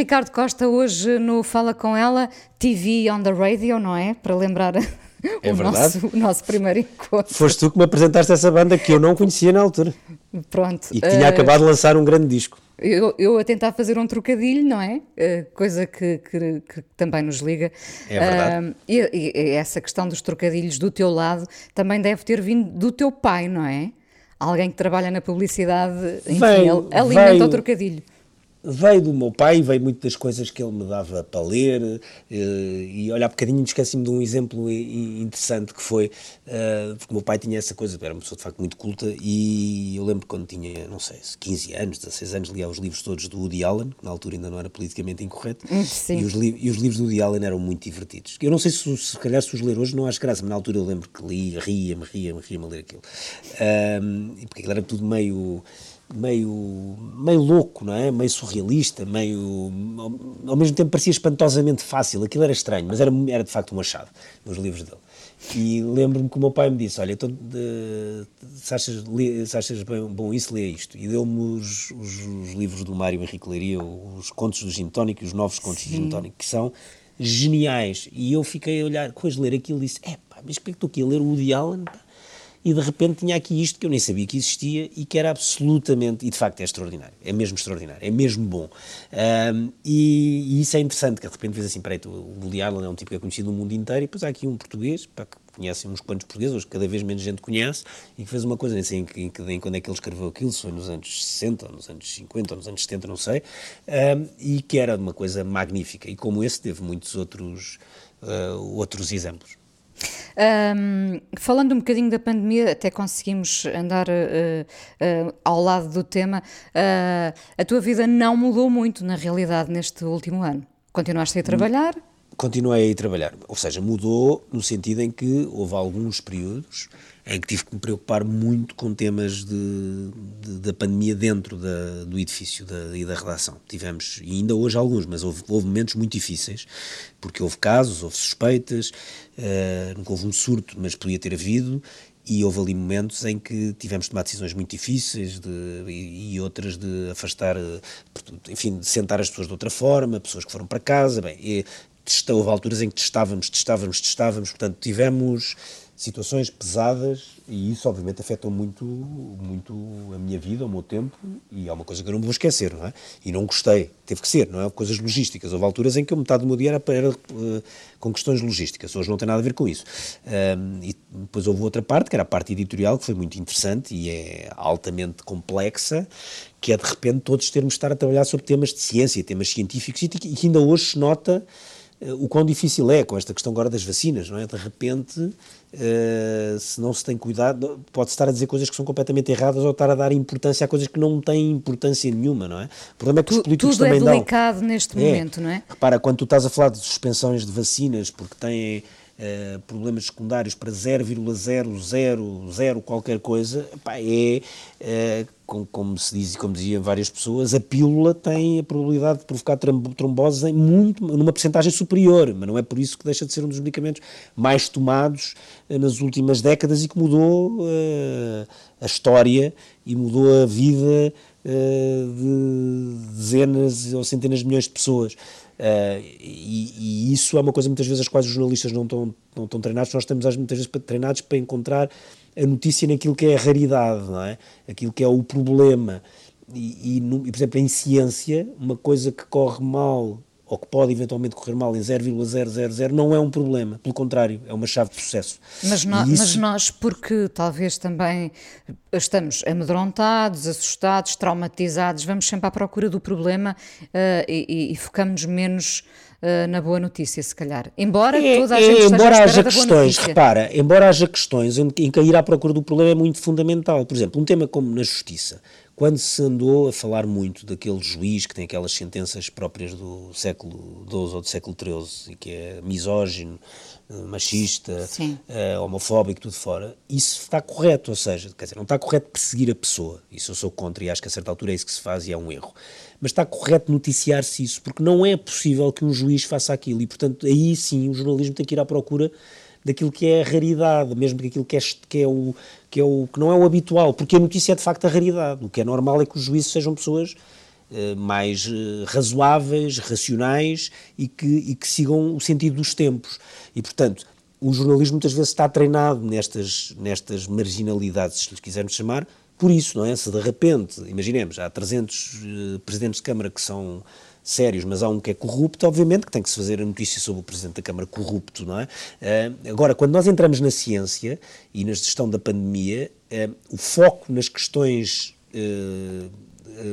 Ricardo Costa, hoje no Fala Com Ela, TV on the Radio, não é? Para lembrar (laughs) é o, nosso, o, nosso, primeiro encontro. Foste tu que me apresentaste essa banda que eu não conhecia na altura. Pronto. E que tinha uh, acabado de lançar um grande disco. Eu, eu, a tentar fazer um trocadilho, não é? Uh, coisa que, que, que, também nos liga. É verdade. Uh, e, e, essa questão dos trocadilhos do teu lado também deve ter vindo do teu pai, não é? Alguém que trabalha na publicidade, enfim, veio, alimenta veio, o trocadilho veio do meu pai, veio muito das coisas que ele me dava para ler, eh, e olhar um bocadinho esqueci-me de um exemplo interessante que foi, eh, porque o meu pai tinha essa coisa, era uma pessoa de facto muito culta, e eu lembro quando tinha, não sei, 15 anos, 16 anos, lia os livros todos do Woody Allen, que na altura ainda não era politicamente incorreto, hum, e os, e os, livros do Woody Allen eram muito divertidos. Eu não sei se, se calhar se os ler hoje não acho graça, mas na altura eu lembro que lia, ria-me, ria-me, ria-me a ler aquilo. Um, porque aquilo era tudo meio meio, meio louco, não é? Meio surrealista, meio. Ao mesmo tempo parecia espantosamente fácil. Aquilo era estranho, mas era, era de facto um achado, nos livros dele. E lembro-me que o meu pai me disse: Olha, então, de, se, achas, se achas bem, bom isso, lê isto. E deu-me os, os, os, livros do Mário Henrique Leiria, os contos do Gin Tonic, os novos contos Sim. do Gin Tonic, que são geniais. E eu fiquei a olhar, depois de ler aquilo, disse: É pá, mas é que estou aqui a ler o Woody Allen? Pá? E de repente tinha aqui isto que eu nem sabia que existia e que era absolutamente, e de facto é extraordinário, é mesmo extraordinário, é mesmo bom. Um, e, e, isso é interessante, que de repente vês assim, peraí, o Woody Allen é um tipo que é conhecido no mundo inteiro e depois há aqui um português, pá, que conhecem uns quantos portugueses, hoje cada vez menos gente conhece, e que fez uma coisa, nem sei em, em, em, quando é que ele escreveu aquilo, se foi nos anos 60, ou nos anos 50, ou nos anos 70, não sei, um, e que era uma coisa magnífica, e como esse teve muitos outros, uh, outros exemplos. Um, falando um bocadinho da pandemia, até conseguimos andar uh, uh, ao lado do tema. Uh, a tua vida não mudou muito, na realidade, neste último ano. Continuaste a trabalhar? Continuei a trabalhar. Ou seja, mudou no sentido em que houve alguns períodos em que tive que me preocupar muito com temas de, de da pandemia dentro da, do edifício da, e da redação. Tivemos, e ainda hoje alguns, mas houve, houve momentos muito difíceis, porque houve casos, houve suspeitas, uh, nunca houve um surto, mas podia ter havido, e houve ali momentos em que tivemos de tomar decisões muito difíceis de, e, e, outras de afastar, eh, enfim, de sentar as pessoas de outra forma, pessoas que foram para casa, bem, e, houve alturas em que testávamos, testávamos, testávamos, portanto tivemos situações pesadas e isso obviamente afetou muito, muito a minha vida, o meu tempo e é uma coisa que eu não me vou esquecer, não é? E não gostei, teve que ser, não é? Coisas logísticas. Houve alturas em que metade do meu dia era, era uh, com questões logísticas, hoje não tem nada a ver com isso. Um, e depois houve outra parte, que era a parte editorial, que foi muito interessante e é altamente complexa, que é de repente todos termos de estar a trabalhar sobre temas de ciência, temas científicos e que ainda hoje se nota o quão difícil é com esta questão agora das vacinas, não é? De repente Uh, se não se tem cuidado, pode estar a dizer coisas que são completamente erradas ou estar a dar importância a coisas que não têm importância nenhuma, não é? O problema é que tu, os políticos tudo é também é delicado dão. neste é. momento, não é? Repara, quando tu estás a falar de suspensões de vacinas porque têm uh, problemas secundários para 0,000 qualquer coisa, pá, é, uh, como, como, se diz e como diziam várias pessoas, a pílula tem a probabilidade de provocar trombose em muito, numa percentagem superior, mas não é por isso que deixa de ser um dos medicamentos mais tomados uh, nas últimas décadas e que mudou a história e mudou a vida de dezenas ou centenas de milhões de pessoas. Uh, e, e, isso é uma coisa muitas vezes as quais os jornalistas não estão, não estão treinados, nós estamos muitas vezes treinados para encontrar a notícia naquilo que é a raridade, não é? aquilo que é o problema. E, e, e, por exemplo, em ciência, uma coisa que corre mal ou que pode eventualmente correr mal em 0,000 não é um problema, pelo contrário, é uma chave de sucesso. Mas, no, isso... mas nós, porque talvez também estamos amedrontados, assustados, traumatizados, vamos sempre à procura do problema uh, e, e focamos menos uh, na boa notícia, se calhar. Embora é, toda a gente é, embora haja questões, repara, embora haja questões em, em que ir à procura do problema é muito fundamental. Por exemplo, um tema como na justiça quando se andou a falar muito daquele juiz que tem aquelas sentenças próprias do século XII ou do século XIII, e que é misógino, eh, machista, uh, homofóbico, tudo fora, isso está correto, ou seja, quer dizer, não está correto perseguir a pessoa, isso eu sou contra e acho que a certa altura é isso que se faz e é um erro, mas está correto noticiar-se isso, porque não é possível que um juiz faça aquilo. E, portanto, aí sim o jornalismo tem que ir à procura daquilo que é a raridade, mesmo daquilo que é, que é, o, que é o que não é o habitual, porque a notícia é de facto a raridade. O que é normal é que os juízes sejam pessoas eh, mais eh, razoáveis, racionais e que, e que sigam o sentido dos tempos. E, portanto, o jornalismo muitas vezes está treinado nestas, nestas marginalidades, se lhes quisermos chamar, por isso, não é? Se de repente, imaginemos, há 300 uh, presidentes de Câmara que são sérios, mas há um que é corrupto, obviamente que tem que se fazer a notícia sobre o Presidente da Câmara corrupto, não é? Uh, agora, quando nós entramos na ciência e na gestão da pandemia, uh, o foco nas questões uh,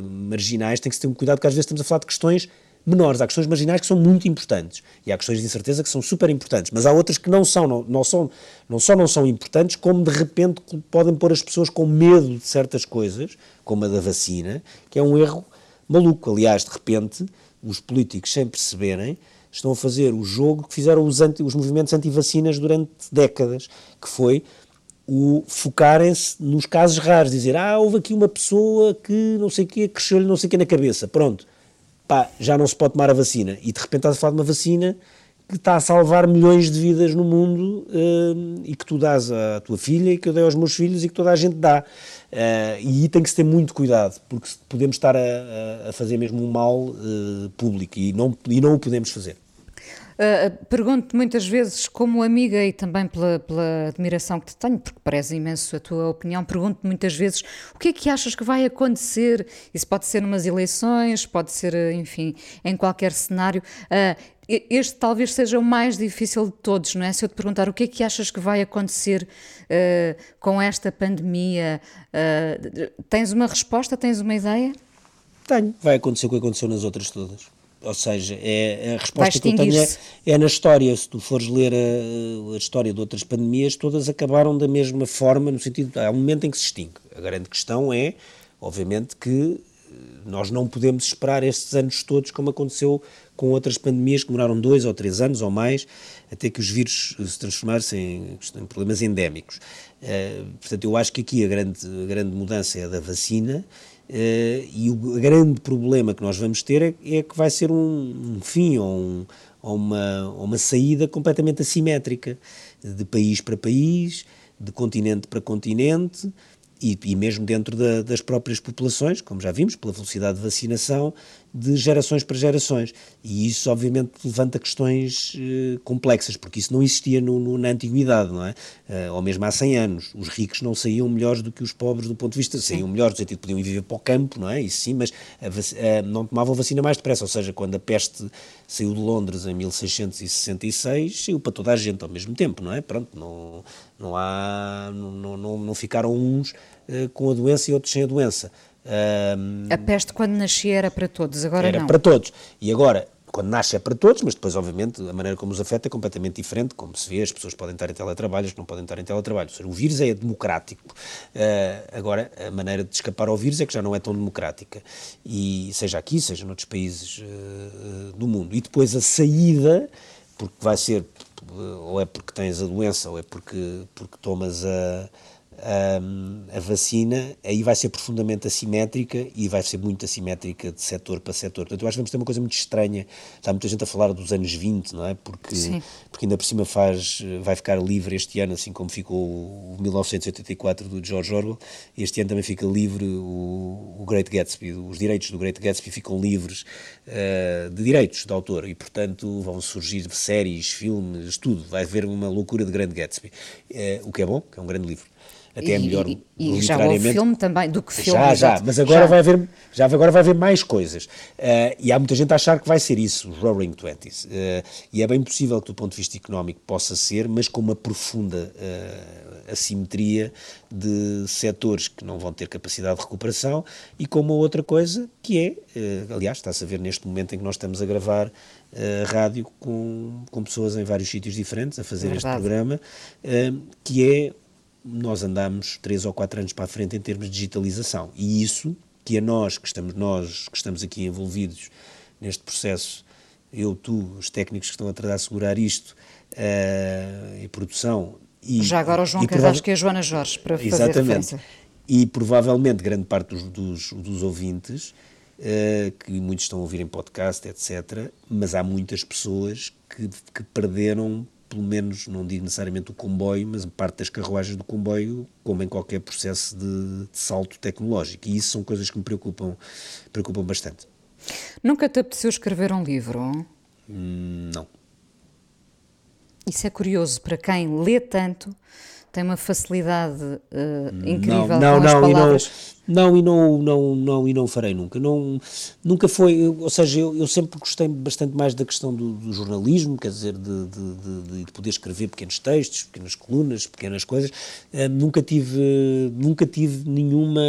marginais tem que se ter um cuidado, porque às vezes estamos a falar de questões menores, há questões marginais que são muito importantes e há questões de incerteza que são super importantes, mas há outras que não são, não, não, são, não só não são importantes, como de repente podem pôr as pessoas com medo de certas coisas, como a da vacina, que é um erro maluco. Aliás, de repente, os políticos, sem perceberem, estão a fazer o jogo que fizeram os, anti, os movimentos anti-vacinas durante décadas, que foi o focarem-se nos casos raros, dizer, ah, houve aqui uma pessoa que não sei o quê, cresceu-lhe não sei o quê na cabeça, pronto, pá, já não se pode tomar a vacina. E de repente estás a falar de uma vacina que está a salvar milhões de vidas no mundo uh, e que tu dás à tua filha e que eu dei aos meus filhos e que toda a gente dá. Uh, e tem que se ter muito cuidado, porque podemos estar a, a fazer mesmo um mal uh, público e não, e não o podemos fazer. Uh, Pergunto-te muitas vezes, como amiga e também pela, pela, admiração que te tenho, porque parece imenso a tua opinião, pergunto-te muitas vezes o que é que achas que vai acontecer? Isso pode ser numas eleições, pode ser, enfim, em qualquer cenário. Uh, este talvez seja o mais difícil de todos, não é? Se eu te perguntar o que é que achas que vai acontecer uh, com esta pandemia, uh, tens uma resposta, tens uma ideia? Tenho. Vai acontecer o que aconteceu nas outras todas. Ou seja, é, a resposta que eu tenho é, é, na história. Se tu fores ler a, a, história de outras pandemias, todas acabaram da mesma forma, no sentido. Há um momento em que se extingue. A grande questão é, obviamente, que nós não podemos esperar estes anos todos, como aconteceu com outras pandemias que demoraram dois ou três anos ou mais, até que os vírus se transformassem em, em problemas endémicos. Uh, portanto, eu acho que aqui a grande, a grande mudança é a da vacina. Uh, e o grande problema que nós vamos ter é, é que vai ser um, um fim ou, um, ou, uma, ou uma saída completamente assimétrica, de país para país, de continente para continente e, e mesmo dentro da, das próprias populações, como já vimos, pela velocidade de vacinação, de gerações para gerações. E isso, obviamente, levanta questões eh, complexas, porque isso não existia no, no, na antiguidade, não é? Uh, ou mesmo há 100 anos. Os ricos não saíam melhores do que os pobres do ponto de vista, sim. saíam melhores, no sentido podiam ir viver para o campo, não é? Isso sim, mas a, a, não tomavam vacina mais depressa, ou seja, quando a peste saiu de Londres em 1666, saiu para toda a gente ao mesmo tempo, não é? Pronto, não, não há, não, não, não ficaram uns uh, com a doença e outros sem a doença. A peste, quando nascia, era para todos, agora era não. para todos. E agora, quando nasce é para todos, mas depois, obviamente, a maneira como os afeta é completamente diferente. Como se vê, as pessoas podem estar em teletrabalho, as que não podem estar em teletrabalho. Seja, o vírus é democrático. Uh, agora, a maneira de escapar ao vírus é que já não é tão democrática. E seja aqui, seja noutros países uh, do mundo. E depois a saída, porque vai ser, ou é porque tens a doença, ou é porque, porque tomas a a, vacina, aí vai ser profundamente assimétrica e vai ser muito assimétrica de setor para setor. Portanto, eu acho que vamos ter uma coisa muito estranha. Está muita gente a falar dos anos 20, não é? Porque, porque ainda por cima faz, vai ficar livre este ano, assim como ficou o 1984 do George Orwell. Este ano também fica livre o, o Great Gatsby. Os direitos do Great Gatsby ficam livres uh, de direitos de autor e, portanto, vão surgir séries, filmes, tudo. Vai haver uma loucura de Grande Gatsby. Uh, o que é bom, que é um grande livro até é melhor e, e já houve filme também do que filme já já mas agora já. vai haver já agora vai haver mais coisas. Uh, e há muita gente a achar que vai ser isso os Roaring Twenties. Uh, e é bem possível que do ponto de vista económico possa ser mas com uma profunda uh, assimetria de setores que não vão ter capacidade de recuperação e com uma outra coisa que é aliás está-se a ver neste momento em que nós estamos a gravar Uh, rádio com, com pessoas em vários sítios diferentes a fazer este programa, uh, que é nós andamos três ou quatro anos para a frente em termos de digitalização. E isso, que a nós, que estamos, nós que estamos aqui envolvidos neste processo, eu, tu, os técnicos que estão a tratar de segurar isto, uh, e produção... E, Já agora o João Carrasco e a Joana Jorge, para fazer exatamente, referência. E provavelmente grande parte dos, dos, dos ouvintes, uh, que muitos estão a ouvir em podcast, etc., mas há muitas pessoas que, que perderam pelo menos, não digo necessariamente o comboio, mas parte das carruagens do comboio, como em qualquer processo de, de salto tecnológico. E isso são coisas que me preocupam, preocupam bastante. Nunca te apeteceu escrever um livro? Hum, não. Isso é curioso para quem lê tanto, tem uma facilidade uh, incrível não, não, com as não, palavras. Não, e não, não, não, e não farei nunca. Não, nunca foi, ou seja, eu, eu sempre gostei bastante mais da questão do, do jornalismo, quer dizer, de, de, de, de, poder escrever pequenos textos, pequenas colunas, pequenas coisas. Uh, nunca tive, nunca tive nenhuma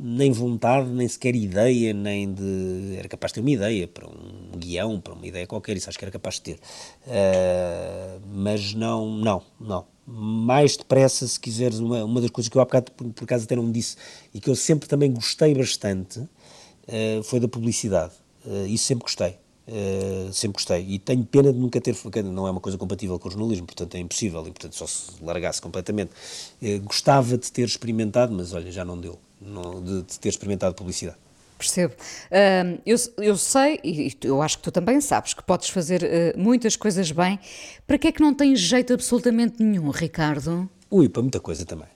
nem vontade, nem sequer ideia, nem de. Era capaz de ter uma ideia para um guião, para uma ideia qualquer, isso acho que era capaz de ter. Uh, mas não, não, não. Mais depressa, se quiseres, uma, uma das coisas que eu há bocado, por, por acaso até não disse, e que eu sempre também gostei bastante, uh, foi da publicidade. Uh, isso sempre gostei. Uh, sempre gostei e tenho pena de nunca ter não é uma coisa compatível com o jornalismo portanto é impossível e portanto só se largasse completamente uh, gostava de ter experimentado mas olha já não deu de, de ter experimentado publicidade. Percebo. Uh, eu, eu, sei, e eu acho que tu também sabes, que podes fazer uh, muitas coisas bem. Para que é que não tens jeito absolutamente nenhum, Ricardo? Ui, para muita coisa também.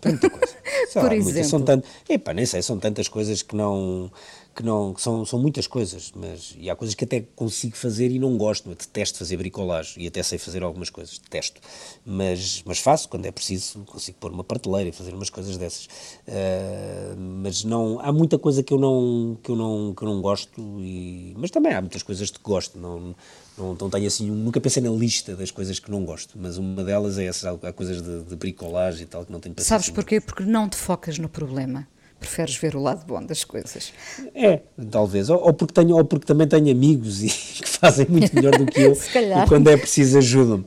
Para muita coisa. (laughs) Por lá, exemplo? Muita, são tanto, epá, nem sei, são tantas coisas que não que não que são, são muitas coisas, mas e há coisas que até consigo fazer e não gosto, eu detesto fazer bricolagem e até sei fazer algumas coisas, detesto, mas, mas faço quando é preciso, consigo pôr uma prateleira e fazer umas coisas dessas, uh, mas não, há muita coisa que eu não, que eu não, que eu não gosto, e, mas também há muitas coisas que gosto, não, não, não tenho assim, nunca pensei na lista das coisas que não gosto, mas uma delas é essa, há coisas de, de bricolagem e tal que não tenho paciência. Sabes porquê? Porque não te focas no problema preferes ver o lado bom das coisas. É, talvez. Ou, ou, porque, tenho, ou porque também tenho amigos e, (laughs) que fazem muito melhor do que eu (laughs) e quando é preciso ajudam-me.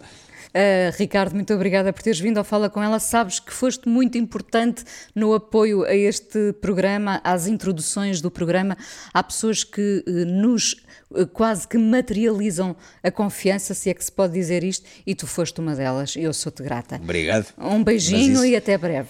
Uh, Ricardo, muito obrigada por teres vindo ao Fala Com Ela. Sabes que foste muito importante no apoio a este programa, às introduções do programa. Há pessoas que uh, nos uh, quase que materializam a confiança, se é que se pode dizer isto, e tu foste uma delas. Eu sou-te grata. Obrigado. Um beijinho isso... e até breve.